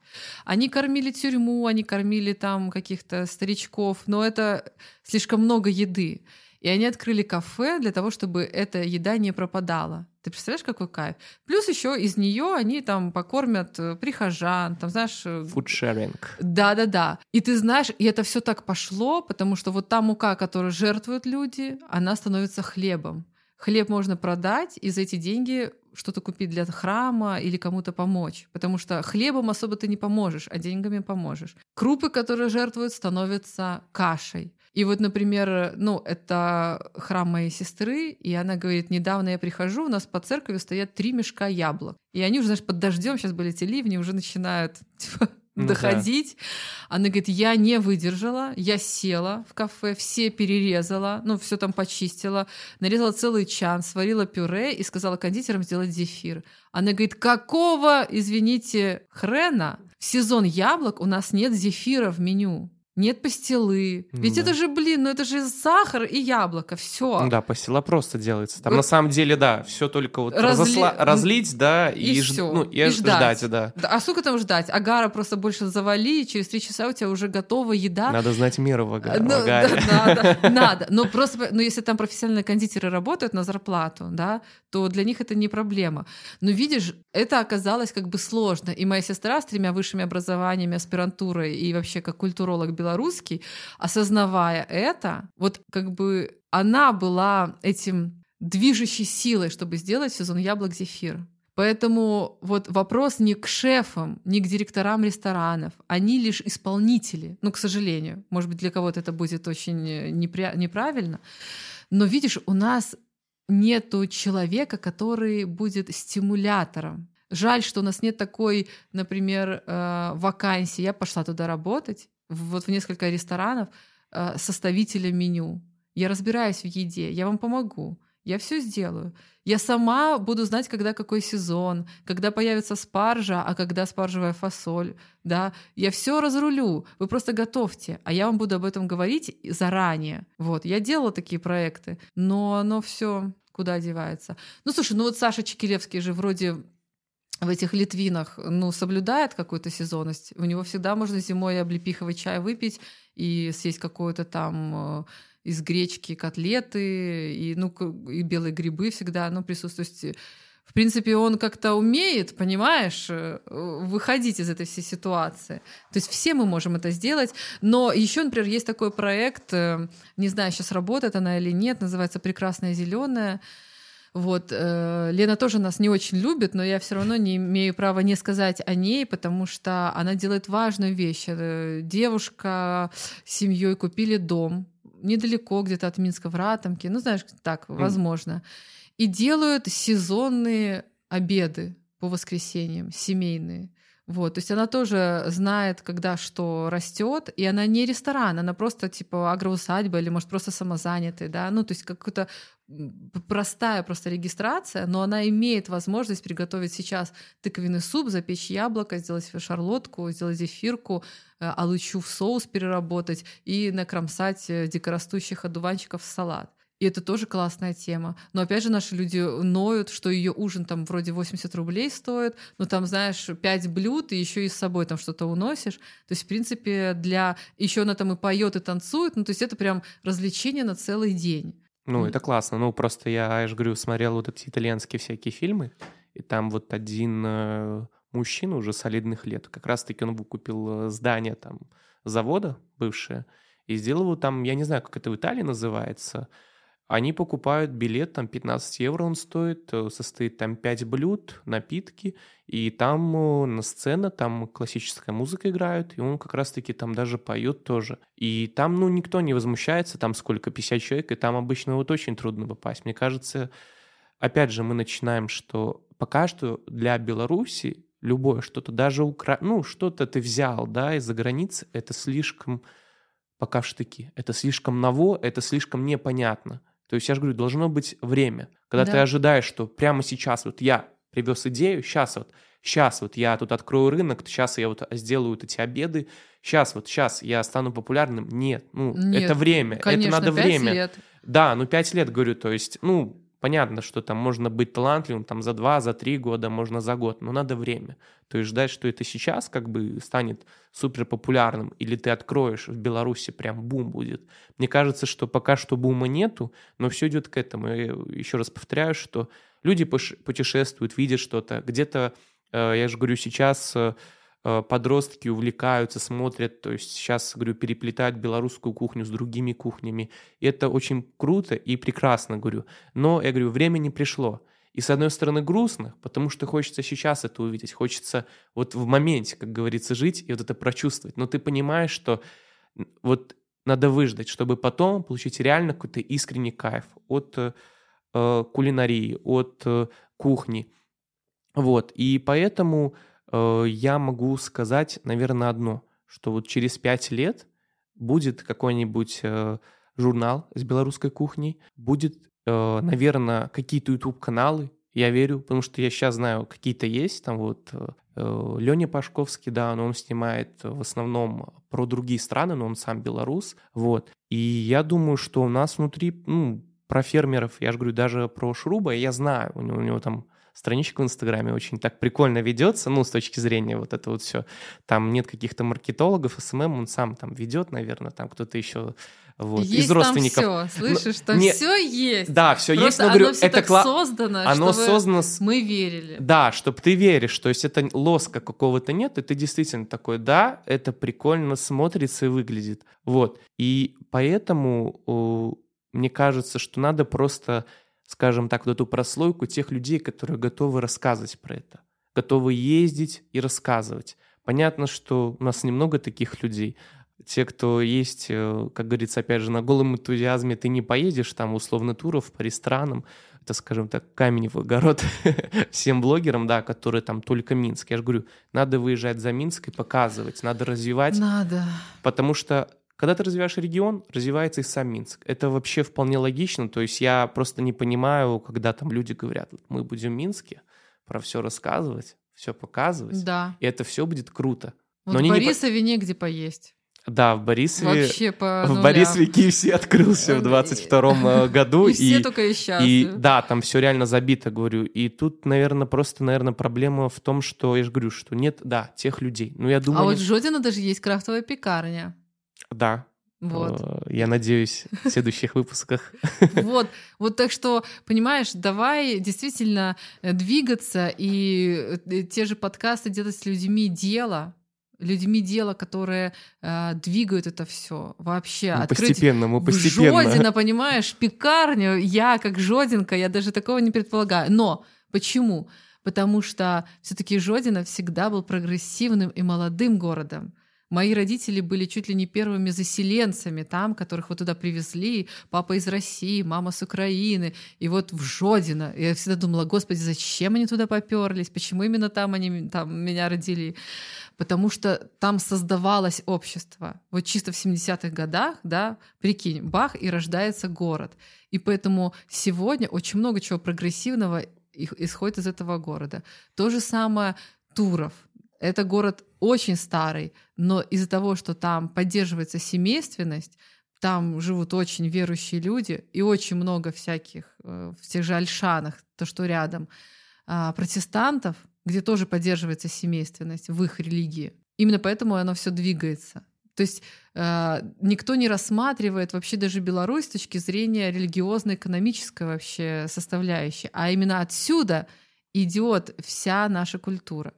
Они кормили тюрьму, они кормили там каких-то старичков, но это слишком много еды. И они открыли кафе для того, чтобы эта еда не пропадала. Ты представляешь, какой кайф? Плюс еще из нее они там покормят э, прихожан, там, знаешь... Food sharing. Да-да-да. И ты знаешь, и это все так пошло, потому что вот та мука, которую жертвуют люди, она становится хлебом. Хлеб можно продать и за эти деньги что-то купить для храма или кому-то помочь. Потому что хлебом особо ты не поможешь, а деньгами поможешь. Крупы, которые жертвуют, становятся кашей. И вот, например, ну, это храм моей сестры, и она говорит, недавно я прихожу, у нас по церкви стоят три мешка яблок. И они уже, знаешь, под дождем, сейчас были эти ливни, уже начинают <laughs> типа, ну, доходить. Да. Она говорит, я не выдержала, я села в кафе, все перерезала, ну, все там почистила, нарезала целый чан, сварила пюре и сказала кондитерам сделать зефир. Она говорит, какого, извините, хрена? В сезон яблок у нас нет зефира в меню нет пастилы. Ведь да. это же, блин, ну это же сахар и яблоко, все. Да, пастила просто делается. Там вот. на самом деле, да, все только вот Разли... разосла... разлить, да, и, и, ж... ну, и, и ждать. ждать да. А сколько там ждать? Агара просто больше завали, и через три часа у тебя уже готова еда. Надо знать меру в, ага... ну, в агаре. Да, надо, <laughs> надо. Но просто, ну если там профессиональные кондитеры работают на зарплату, да, то для них это не проблема. Но видишь, это оказалось как бы сложно. И моя сестра с тремя высшими образованиями, аспирантурой и вообще как культуролог белорусский, осознавая это, вот как бы она была этим движущей силой, чтобы сделать сезон яблок зефир. Поэтому вот вопрос не к шефам, не к директорам ресторанов, они лишь исполнители. Ну, к сожалению, может быть, для кого-то это будет очень непри... неправильно. Но видишь, у нас нету человека, который будет стимулятором. Жаль, что у нас нет такой, например, э, вакансии. Я пошла туда работать, вот в несколько ресторанов, э, составителя меню. Я разбираюсь в еде, я вам помогу. Я все сделаю. Я сама буду знать, когда какой сезон, когда появится спаржа, а когда спаржевая фасоль. Да, я все разрулю. Вы просто готовьте, а я вам буду об этом говорить заранее. Вот, я делала такие проекты, но оно все куда девается. Ну, слушай, ну вот Саша Чекилевский же вроде в этих литвинах, ну, соблюдает какую-то сезонность, у него всегда можно зимой облепиховый чай выпить и съесть какое-то там э, из гречки котлеты, и, ну, и белые грибы всегда ну, присутствуют. В принципе, он как-то умеет, понимаешь, э, выходить из этой всей ситуации. То есть все мы можем это сделать. Но еще, например, есть такой проект, э, не знаю, сейчас работает она или нет, называется «Прекрасная зеленая». Вот, э, Лена тоже нас не очень любит, но я все равно не имею права не сказать о ней, потому что она делает важную вещь. Э, девушка с семьей купили дом недалеко где-то от Минска в Ратомке, ну знаешь, так, возможно, и делают сезонные обеды по воскресеньям, семейные. Вот, то есть она тоже знает, когда что растет, и она не ресторан, она просто типа агроусадьба или, может, просто самозанятый, да, ну, то есть какая-то простая просто регистрация, но она имеет возможность приготовить сейчас тыквенный суп, запечь яблоко, сделать шарлотку, сделать зефирку, э, алычу в соус переработать и накромсать э, дикорастущих одуванчиков в салат. И это тоже классная тема. Но опять же наши люди ноют, что ее ужин там вроде 80 рублей стоит, но там, знаешь, 5 блюд, и еще и с собой там что-то уносишь. То есть, в принципе, для... Еще она там и поет, и танцует, ну то есть это прям развлечение на целый день. Ну, это классно. Ну, просто я, я же говорю, смотрел вот эти итальянские всякие фильмы, и там вот один э, мужчина уже солидных лет, как раз-таки он выкупил э, здание там завода бывшее, и сделал его там, я не знаю, как это в Италии называется, они покупают билет, там 15 евро он стоит, э, состоит там 5 блюд, напитки, и там э, на сцене, там классическая музыка играет, и он как раз-таки там даже поет тоже. И там, ну, никто не возмущается, там сколько, 50 человек, и там обычно вот очень трудно попасть. Мне кажется, опять же, мы начинаем, что пока что для Беларуси любое что-то, даже укра... ну, что-то ты взял, да, из-за границы, это слишком пока в штыки. Это слишком ново, это слишком непонятно. То есть я же говорю, должно быть время, когда да. ты ожидаешь, что прямо сейчас вот я привез идею, сейчас вот, сейчас вот я тут открою рынок, сейчас я вот сделаю вот эти обеды, сейчас вот, сейчас я стану популярным. Нет, ну, Нет, это время, конечно, это надо время. Лет. Да, ну пять лет, говорю, то есть, ну, Понятно, что там можно быть талантливым там за два, за три года, можно за год, но надо время. То есть ждать, что это сейчас как бы станет супер популярным, или ты откроешь в Беларуси прям бум будет. Мне кажется, что пока что бума нету, но все идет к этому. Я еще раз повторяю, что люди путешествуют, видят что-то. Где-то, э, я же говорю, сейчас э, подростки увлекаются, смотрят, то есть сейчас, говорю, переплетают белорусскую кухню с другими кухнями. И это очень круто и прекрасно, говорю. Но, я говорю, время не пришло. И с одной стороны грустно, потому что хочется сейчас это увидеть, хочется вот в моменте, как говорится, жить и вот это прочувствовать. Но ты понимаешь, что вот надо выждать, чтобы потом получить реально какой-то искренний кайф от э, э кулинарии, от э, кухни. Вот, и поэтому Э, я могу сказать, наверное, одно, что вот через пять лет будет какой-нибудь э, журнал с белорусской кухней, будет, э, наверное, какие-то YouTube-каналы, я верю, потому что я сейчас знаю, какие-то есть, там вот Леня Пашковский, да, но он снимает в основном про другие страны, но он сам белорус, вот. И я думаю, что у нас внутри, ну, про фермеров, я же говорю, даже про Шруба, я знаю, у него, у него там страничка в Инстаграме очень так прикольно ведется, ну, с точки зрения вот это вот все. Там нет каких-то маркетологов, SMM, он сам там ведет, наверное, там кто-то еще вот, есть из родственников. Там все, слышишь, там не... все есть. Да, все есть, но оно говорю, все это кла... создано, оно чтобы создано. Мы верили. Да, чтобы ты веришь, то есть это лоска какого-то нет, и ты действительно такой, да, это прикольно смотрится и выглядит, вот. И поэтому мне кажется, что надо просто скажем так, вот эту прослойку тех людей, которые готовы рассказывать про это, готовы ездить и рассказывать. Понятно, что у нас немного таких людей. Те, кто есть, э, как говорится, опять же, на голом энтузиазме, ты не поедешь там условно туров по ресторанам, это, скажем так, камень в огород <laughs> всем блогерам, да, которые там только Минск. Я же говорю, надо выезжать за Минск и показывать, надо развивать. Надо. Потому что когда ты развиваешь регион, развивается и сам Минск. Это вообще вполне логично. То есть я просто не понимаю, когда там люди говорят, мы будем в Минске, про все рассказывать, все показывать. Да. И это все будет круто. Вот Но в Борисове не... негде поесть. Да, в Борисове... Вообще по В. Борисове KFC открылся в 22 году. И все только и счастливы. И да, там все реально забито, говорю. И тут, наверное, просто, наверное, проблема в том, что я же говорю, что нет, да, тех людей. Ну, я думаю, а вот в Жодино даже есть крафтовая пекарня. Да. Вот. Э, Я надеюсь, в следующих выпусках. <laughs> Вот, вот так что, понимаешь, давай действительно э, двигаться и э, те же подкасты делать с людьми дело, людьми дело, которые э, двигают это все вообще. Мы Открыть Ну, постепенно, мы постепенно. Жодино, понимаешь, пекарню, я как Жодинка, я даже такого не предполагаю. Но почему? Потому что все-таки Жодино всегда был прогрессивным и молодым городом. Мои родители были чуть ли не первыми заселенцами там, которых вот туда привезли. Папа из России, мама с Украины. И вот в Жодино. Я всегда думала, господи, зачем они туда поперлись? Почему именно там они там меня родили? Потому что там создавалось общество. Вот чисто в 70-х годах, да, прикинь, бах, и рождается город. И поэтому сегодня очень много чего прогрессивного исходит из этого города. То же самое Туров. Это город очень старый, но из-за того, что там поддерживается семейственность, там живут очень верующие люди и очень много всяких э, в тех же Альшанах, то, что рядом, а, протестантов, где тоже поддерживается семейственность в их религии. Именно поэтому оно все двигается. То есть э, никто не рассматривает вообще даже Беларусь с точки зрения религиозно-экономической вообще составляющей, а именно отсюда идет вся наша культура.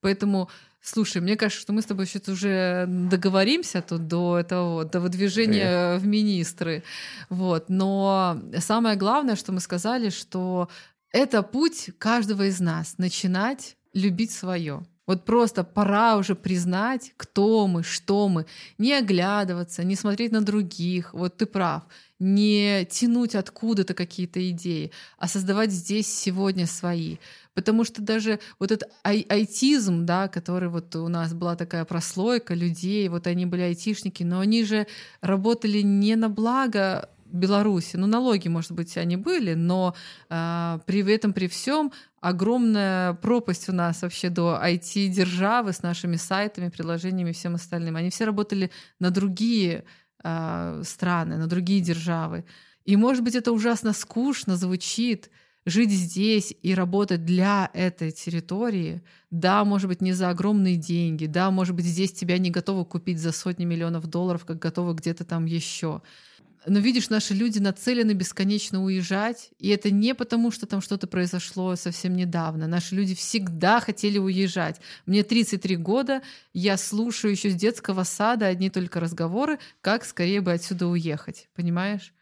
Поэтому, слушай, мне кажется, что мы с тобой сейчас уже договоримся тут до этого, до выдвижения в министры. Вот. Но самое главное, что мы сказали, что это путь каждого из нас начинать любить свое. Вот просто пора уже признать, кто мы, что мы, не оглядываться, не смотреть на других. Вот ты прав. Не тянуть откуда-то какие-то идеи, а создавать здесь сегодня свои. Потому что даже вот этот ай- айтизм, да, который вот у нас была такая прослойка людей, вот они были айтишники, но они же работали не на благо Беларуси. Ну, налоги, может быть, они были, но а, при этом, при всем, огромная пропасть у нас вообще до IT-державы с нашими сайтами, приложениями и всем остальным. Они все работали на другие а, страны, на другие державы. И, может быть, это ужасно скучно звучит, жить здесь и работать для этой территории, да, может быть, не за огромные деньги, да, может быть, здесь тебя не готовы купить за сотни миллионов долларов, как готовы где-то там еще. Но видишь, наши люди нацелены бесконечно уезжать, и это не потому, что там что-то произошло совсем недавно. Наши люди всегда хотели уезжать. Мне 33 года, я слушаю еще с детского сада одни только разговоры, как скорее бы отсюда уехать, понимаешь?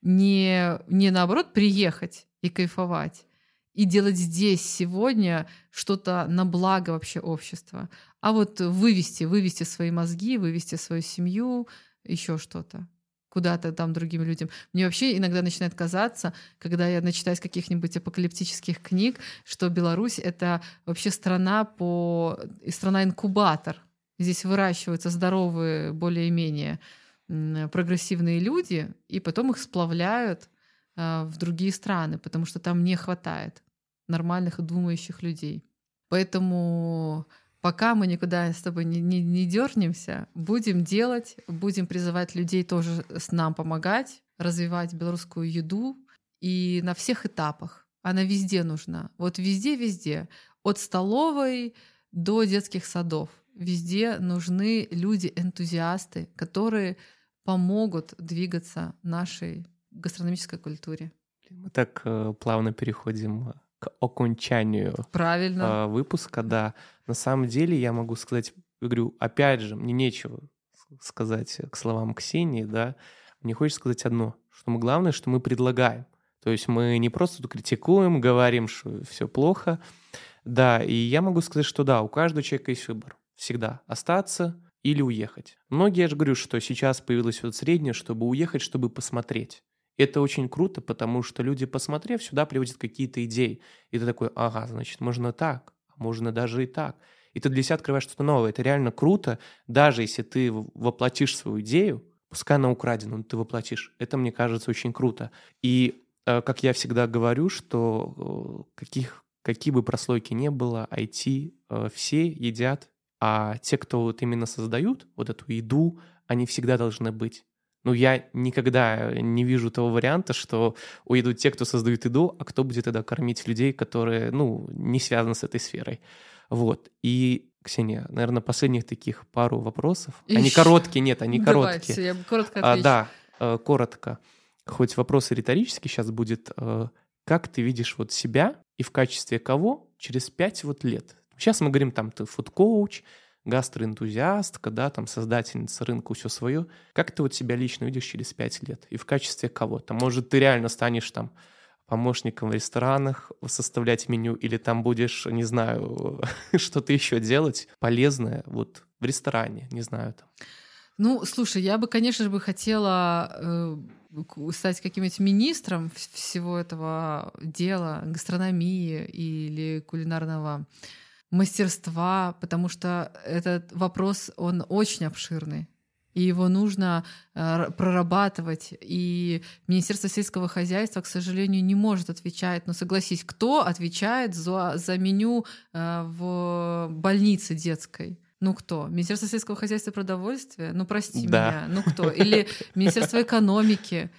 Не, не наоборот приехать и кайфовать, и делать здесь сегодня что-то на благо вообще общества, а вот вывести, вывести свои мозги, вывести свою семью, еще что-то куда-то там другим людям. Мне вообще иногда начинает казаться, когда я начитаюсь каких-нибудь апокалиптических книг, что Беларусь — это вообще страна по... и страна-инкубатор. Здесь выращиваются здоровые, более-менее прогрессивные люди, и потом их сплавляют в другие страны, потому что там не хватает нормальных и думающих людей. Поэтому пока мы никуда с тобой не, не, не дернемся, будем делать, будем призывать людей тоже с нам помогать, развивать белорусскую еду и на всех этапах. Она везде нужна. Вот везде-везде. От столовой до детских садов. Везде нужны люди-энтузиасты, которые помогут двигаться нашей гастрономической культуре. Мы так э, плавно переходим к окончанию Правильно. э, выпуска, да. На самом деле я могу сказать, говорю, опять же, мне нечего сказать к словам Ксении, да. Мне хочется сказать одно, что мы главное, что мы предлагаем. То есть мы не просто критикуем, говорим, что все плохо. Да, и я могу сказать, что да, у каждого человека есть выбор. Всегда остаться или уехать. Многие, я же говорю, что сейчас появилось вот среднее, чтобы уехать, чтобы посмотреть. Это очень круто, потому что люди, посмотрев, сюда приводят какие-то идеи. И ты такой, ага, значит, можно так, можно даже и так. И ты для себя открываешь что-то новое. Это реально круто, даже если ты воплотишь свою идею, пускай она украдена, но ты воплотишь. Это, мне кажется, очень круто. И, э, как я всегда говорю, что э, каких, какие бы прослойки не было, IT, э, все едят, а те, кто вот именно создают вот эту еду, они всегда должны быть. Ну, я никогда не вижу того варианта, что уедут те, кто создают еду, а кто будет тогда кормить людей, которые, ну, не связаны с этой сферой. Вот. И, Ксения, наверное, последних таких пару вопросов. Ищ. Они короткие, нет, они Давай, короткие. Все, я коротко отвечу. а, Да, э, коротко. Хоть вопрос риторический сейчас будет. Э, как ты видишь вот себя и в качестве кого через пять вот лет? Сейчас мы говорим там, ты фуд-коуч, гастроэнтузиастка, да, там создательница рынка, все свое. Как ты вот себя лично видишь через пять лет? И в качестве кого? Там, может, ты реально станешь там помощником в ресторанах, составлять меню, или там будешь, не знаю, <laughs> что-то еще делать полезное вот в ресторане, не знаю там. Ну, слушай, я бы, конечно же, бы хотела э, стать каким-нибудь министром всего этого дела, гастрономии или кулинарного мастерства, потому что этот вопрос, он очень обширный. И его нужно э, прорабатывать. И Министерство сельского хозяйства, к сожалению, не может отвечать. Но согласись, кто отвечает за, за меню э, в больнице детской? Ну кто? Министерство сельского хозяйства и продовольствия? Ну прости да. меня. Ну кто? Или <laughs> Министерство экономики?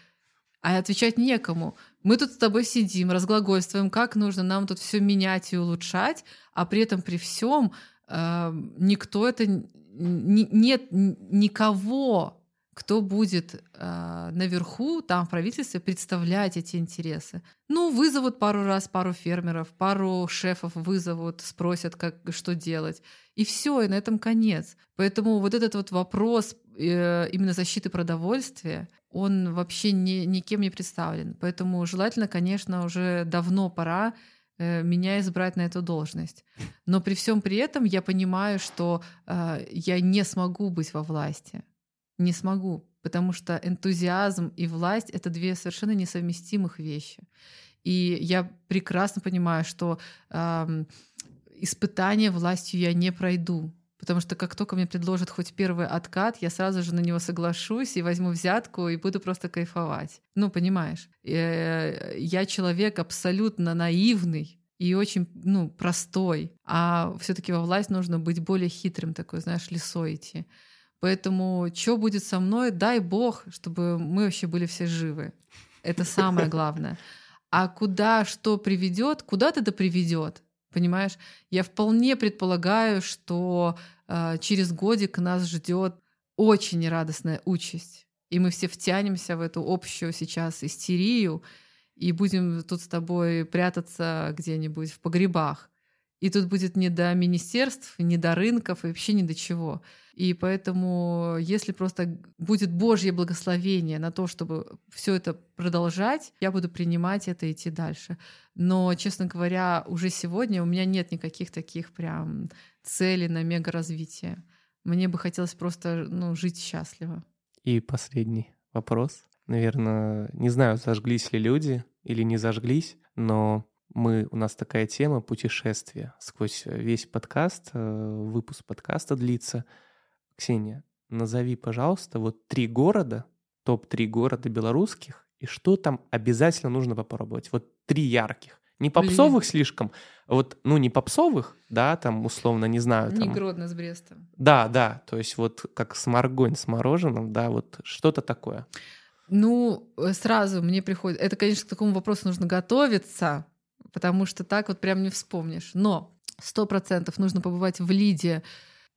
А отвечать некому. Мы тут с тобой сидим, разглагольствуем, как нужно нам тут все менять и улучшать, а при этом при всем э, никто это не, нет никого, кто будет э, наверху, там в правительстве, представлять эти интересы. Ну, вызовут пару раз пару фермеров, пару шефов вызовут, спросят, как, что делать. И все, и на этом конец. Поэтому вот этот вот вопрос именно защиты продовольствия, он вообще ни, никем не представлен. Поэтому желательно, конечно, уже давно пора э, меня избрать на эту должность. Но при всем при этом я понимаю, что э, я не смогу быть во власти. Не смогу, потому что энтузиазм и власть это две совершенно несовместимых вещи. И я прекрасно понимаю, что э, испытание властью я не пройду. Потому что как только мне предложат хоть первый откат, я сразу же на него соглашусь и возьму взятку и буду просто кайфовать. Ну, понимаешь, э, я человек абсолютно наивный, и очень, ну, простой. А все таки во власть нужно быть более хитрым, такой, знаешь, лесой идти. Поэтому что будет со мной, дай бог, чтобы мы вообще были все живы. Это самое главное. А куда что приведет, куда это приведет, понимаешь? Я вполне предполагаю, что через годик нас ждет очень нерадостная участь. И мы все втянемся в эту общую сейчас истерию и будем тут с тобой прятаться где-нибудь в погребах. И тут будет не до министерств, не до рынков, и вообще не до чего. И поэтому, если просто будет Божье благословение на то, чтобы все это продолжать, я буду принимать это и идти дальше. Но, честно говоря, уже сегодня у меня нет никаких таких прям целей на мега развитие. Мне бы хотелось просто ну, жить счастливо. И последний вопрос. Наверное, не знаю, зажглись ли люди или не зажглись, но мы, у нас такая тема путешествия. Сквозь весь подкаст, э, выпуск подкаста длится — Ксения, назови, пожалуйста, вот три города, топ-3 города белорусских, и что там обязательно нужно попробовать. Вот три ярких. Не попсовых Блин. слишком, вот, ну, не попсовых, да, там, условно, не знаю. Там... Не Гродно с Брестом. Да, да, то есть вот как сморгонь с мороженым, да, вот что-то такое. Ну, э, сразу мне приходит... Это, конечно, к такому вопросу нужно готовиться, потому что так вот прям не вспомнишь. Но сто процентов нужно побывать в Лиде,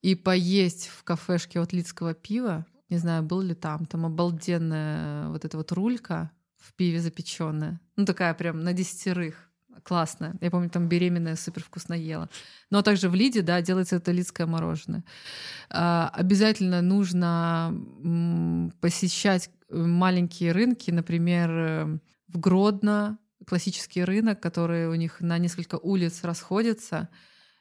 и поесть в кафешке от Лидского пива. Не знаю, был ли там. Там обалденная вот эта вот рулька в пиве запеченная. Ну, такая прям на десятерых. Классная. Я помню, там беременная супер вкусно ела. Но также в Лиде, да, делается это лидское мороженое. А, обязательно нужно посещать маленькие рынки, например, э, в Гродно, классический рынок, который у них на несколько улиц расходится.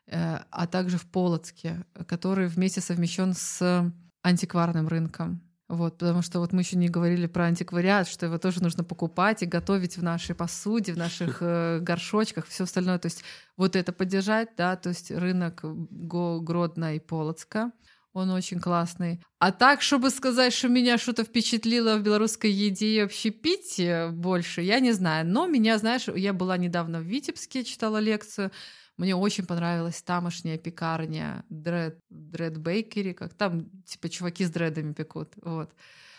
Э, а также в Полоцке, который вместе совмещен с антикварным рынком. Вот, потому что вот мы еще не говорили про антиквариат, что его тоже нужно покупать и готовить в нашей посуде, в наших <laughs> э, горшочках, все остальное. То есть вот это поддержать, да, то есть рынок Гродно и Полоцка, он очень классный. А так, чтобы сказать, что меня что-то впечатлило в белорусской еде и вообще пить больше, я не знаю. Но меня, знаешь, я была недавно в Витебске, читала лекцию, Мне очень понравилась тамошняя пекарня Дред, Дред Бейкери, как там типа чуваки с дредами пекут. Вот.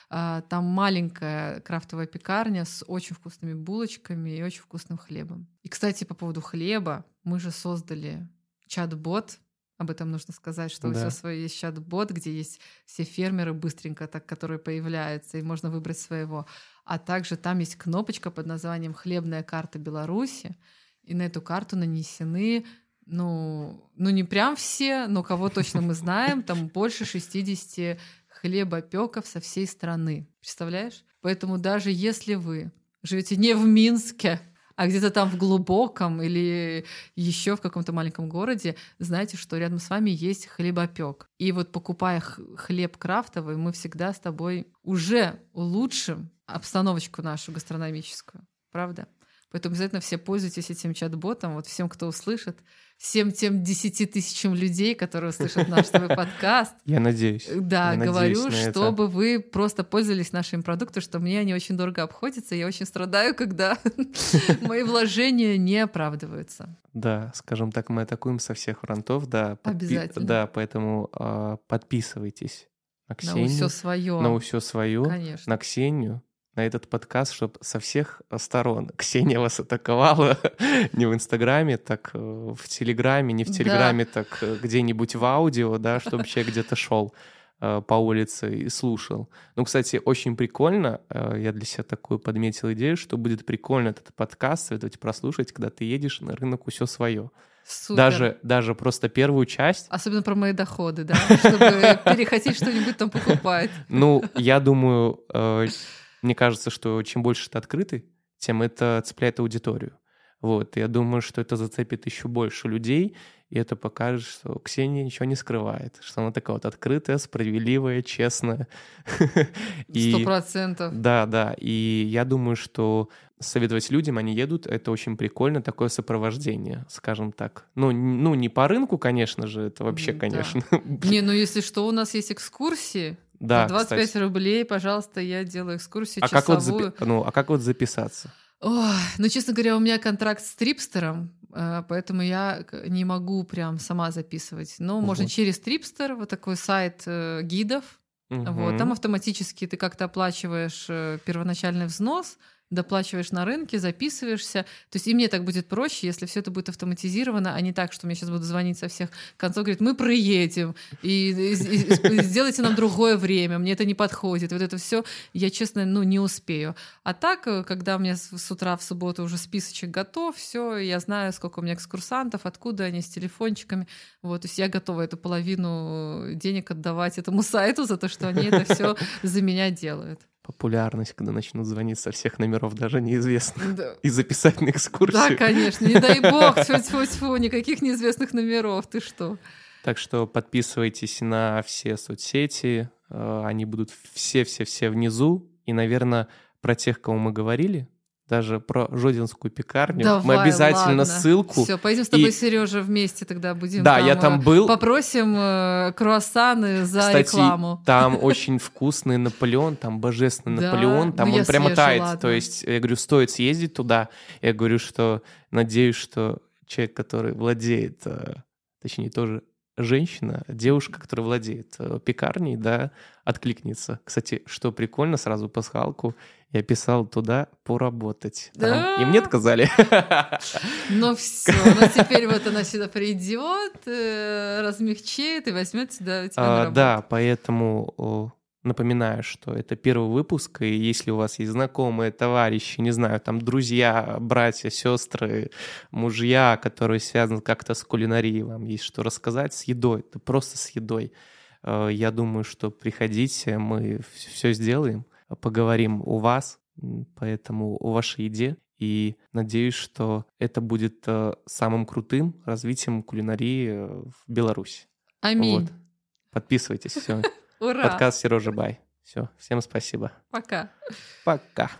А, там маленькая крафтовая пекарня с очень вкусными булочками и очень вкусным хлебом. И, кстати, по поводу хлеба, мы же создали чат-бот, об этом нужно сказать, что да. у всего есть чат-бот, где есть все фермеры быстренько, так, которые появляются, и можно выбрать своего. А также там есть кнопочка под названием «Хлебная карта Беларуси», и на эту карту нанесены ну, ну не прям все, но кого точно мы знаем, там больше 60 хлебопеков со всей страны. Представляешь? Поэтому даже если вы живете не в Минске, а где-то там в глубоком или еще в каком-то маленьком городе, знаете, что рядом с вами есть хлебопек. И вот покупая хлеб крафтовый, мы всегда с тобой уже улучшим обстановочку нашу гастрономическую. Правда? Поэтому обязательно все пользуйтесь этим чат-ботом. Вот всем, кто услышит, всем тем десяти тысячам людей, которые услышат наш твой <laughs> подкаст. Я надеюсь. Да, Я говорю, надеюсь чтобы это. вы просто пользовались нашим продуктом, что мне они очень дорого обходятся. Я очень страдаю, когда <laughs> мои вложения не оправдываются. Да, скажем так, мы атакуем со всех фронтов, да. Обязательно. Да, поэтому э, подписывайтесь на Ксению. На все свое. На все свое. Конечно. На Ксению на этот подкаст, чтобы со всех сторон <laughs> Ксения вас атаковала <laughs> не в Инстаграме, так э, в Телеграме, не в Телеграме, да. так э, где-нибудь в аудио, да, чтобы человек <laughs> где-то шел э, по улице и слушал. Ну, кстати, очень прикольно, я для себя такую подметил идею, что будет прикольно этот подкаст советовать прослушать, когда ты едешь на рынок все свое. Супер. Даже, даже просто первую часть. Особенно про мои доходы, да, чтобы перехотеть что-нибудь там покупать. Ну, я думаю, мне кажется, что чем больше ты открытый, тем это цепляет аудиторию. Вот, я думаю, что это зацепит еще больше людей, и это покажет, что Ксения ничего не скрывает, что она такая вот открытая, справедливая, честная. <laughs> Сто процентов. Да, да, и я думаю, что советовать людям, они едут, это очень прикольно, такое сопровождение, скажем так. Ну, ну не по рынку, конечно же, это вообще, конечно. Не, <laughs> ну если что, у нас есть экскурсии, да, За 25 кстати. рублей, пожалуйста, я делаю экскурсию а часовую. Как вот запи... ну, а как вот записаться? Ой, ну, честно говоря, у меня контракт с Трипстером, э, поэтому я не могу прям сама записывать. Но угу. можно через Трипстер, вот такой сайт э, гидов. Угу. Вот, там автоматически ты как-то оплачиваешь э, первоначальный взнос, доплачиваешь на рынке, записываешься. То есть и мне так будет проще, если все это будет автоматизировано, а не так, что мне сейчас будут звонить со всех концов, говорит, мы приедем, и, и, и, и сделайте нам другое время, мне это не подходит. Вот это все я, честно, ну, не успею. А так, э, когда у меня с утра в субботу уже списочек готов, все, я знаю, сколько у меня экскурсантов, откуда они, с телефончиками. Вот, то есть я готова эту половину денег отдавать этому сайту за то, что они это все <laughs> за меня делают популярность, когда начнут звонить со всех номеров, даже неизвестно, да. и записать на экскурсию. Да, конечно, не дай бог, тьфу-тьфу-тьфу, никаких неизвестных номеров, ты что? Так что подписывайтесь на все соцсети, э, они будут все-все-все внизу, и, наверное, про тех, кого мы говорили, даже про Жодинскую пекарню. Давай, Мы обязательно ладно. ссылку. Все, пойдем с тобой, и... Сережа, вместе тогда будем. Да, там, я там был. Попросим э, круассаны за Кстати, рекламу. Там очень вкусный Наполеон, там божественный да, Наполеон, там ну он прямо съезжу, тает. ладно. То есть, я говорю, стоит съездить туда. Я говорю, что надеюсь, что человек, который владеет, э, точнее, тоже женщина, девушка, которая владеет э, пекарней, да, откликнется. Кстати, что прикольно, сразу пасхалку я писал туда поработать. Там. Да? И мне отказали. <laughs> Ну все, ну теперь вот она сюда придет, э, размягчеет и возьмет сюда тебя на А, да, поэтому напоминаю, что это первый выпуск, и если у вас есть знакомые, товарищи, не знаю, там друзья, братья, сестры, мужья, которые связаны как-то с кулинарией, вам есть что рассказать с едой, это просто с едой. Э, Я думаю, что приходите, мы все сделаем, поговорим у вас, поэтому о вашей еде. И надеюсь, что это будет э, самым крутым развитием кулинарии э, в Беларуси. Аминь. Вот. Подписывайтесь. Все. Ура. Подкаст Сережа Бай. Все. Всем спасибо. Пока. Пока.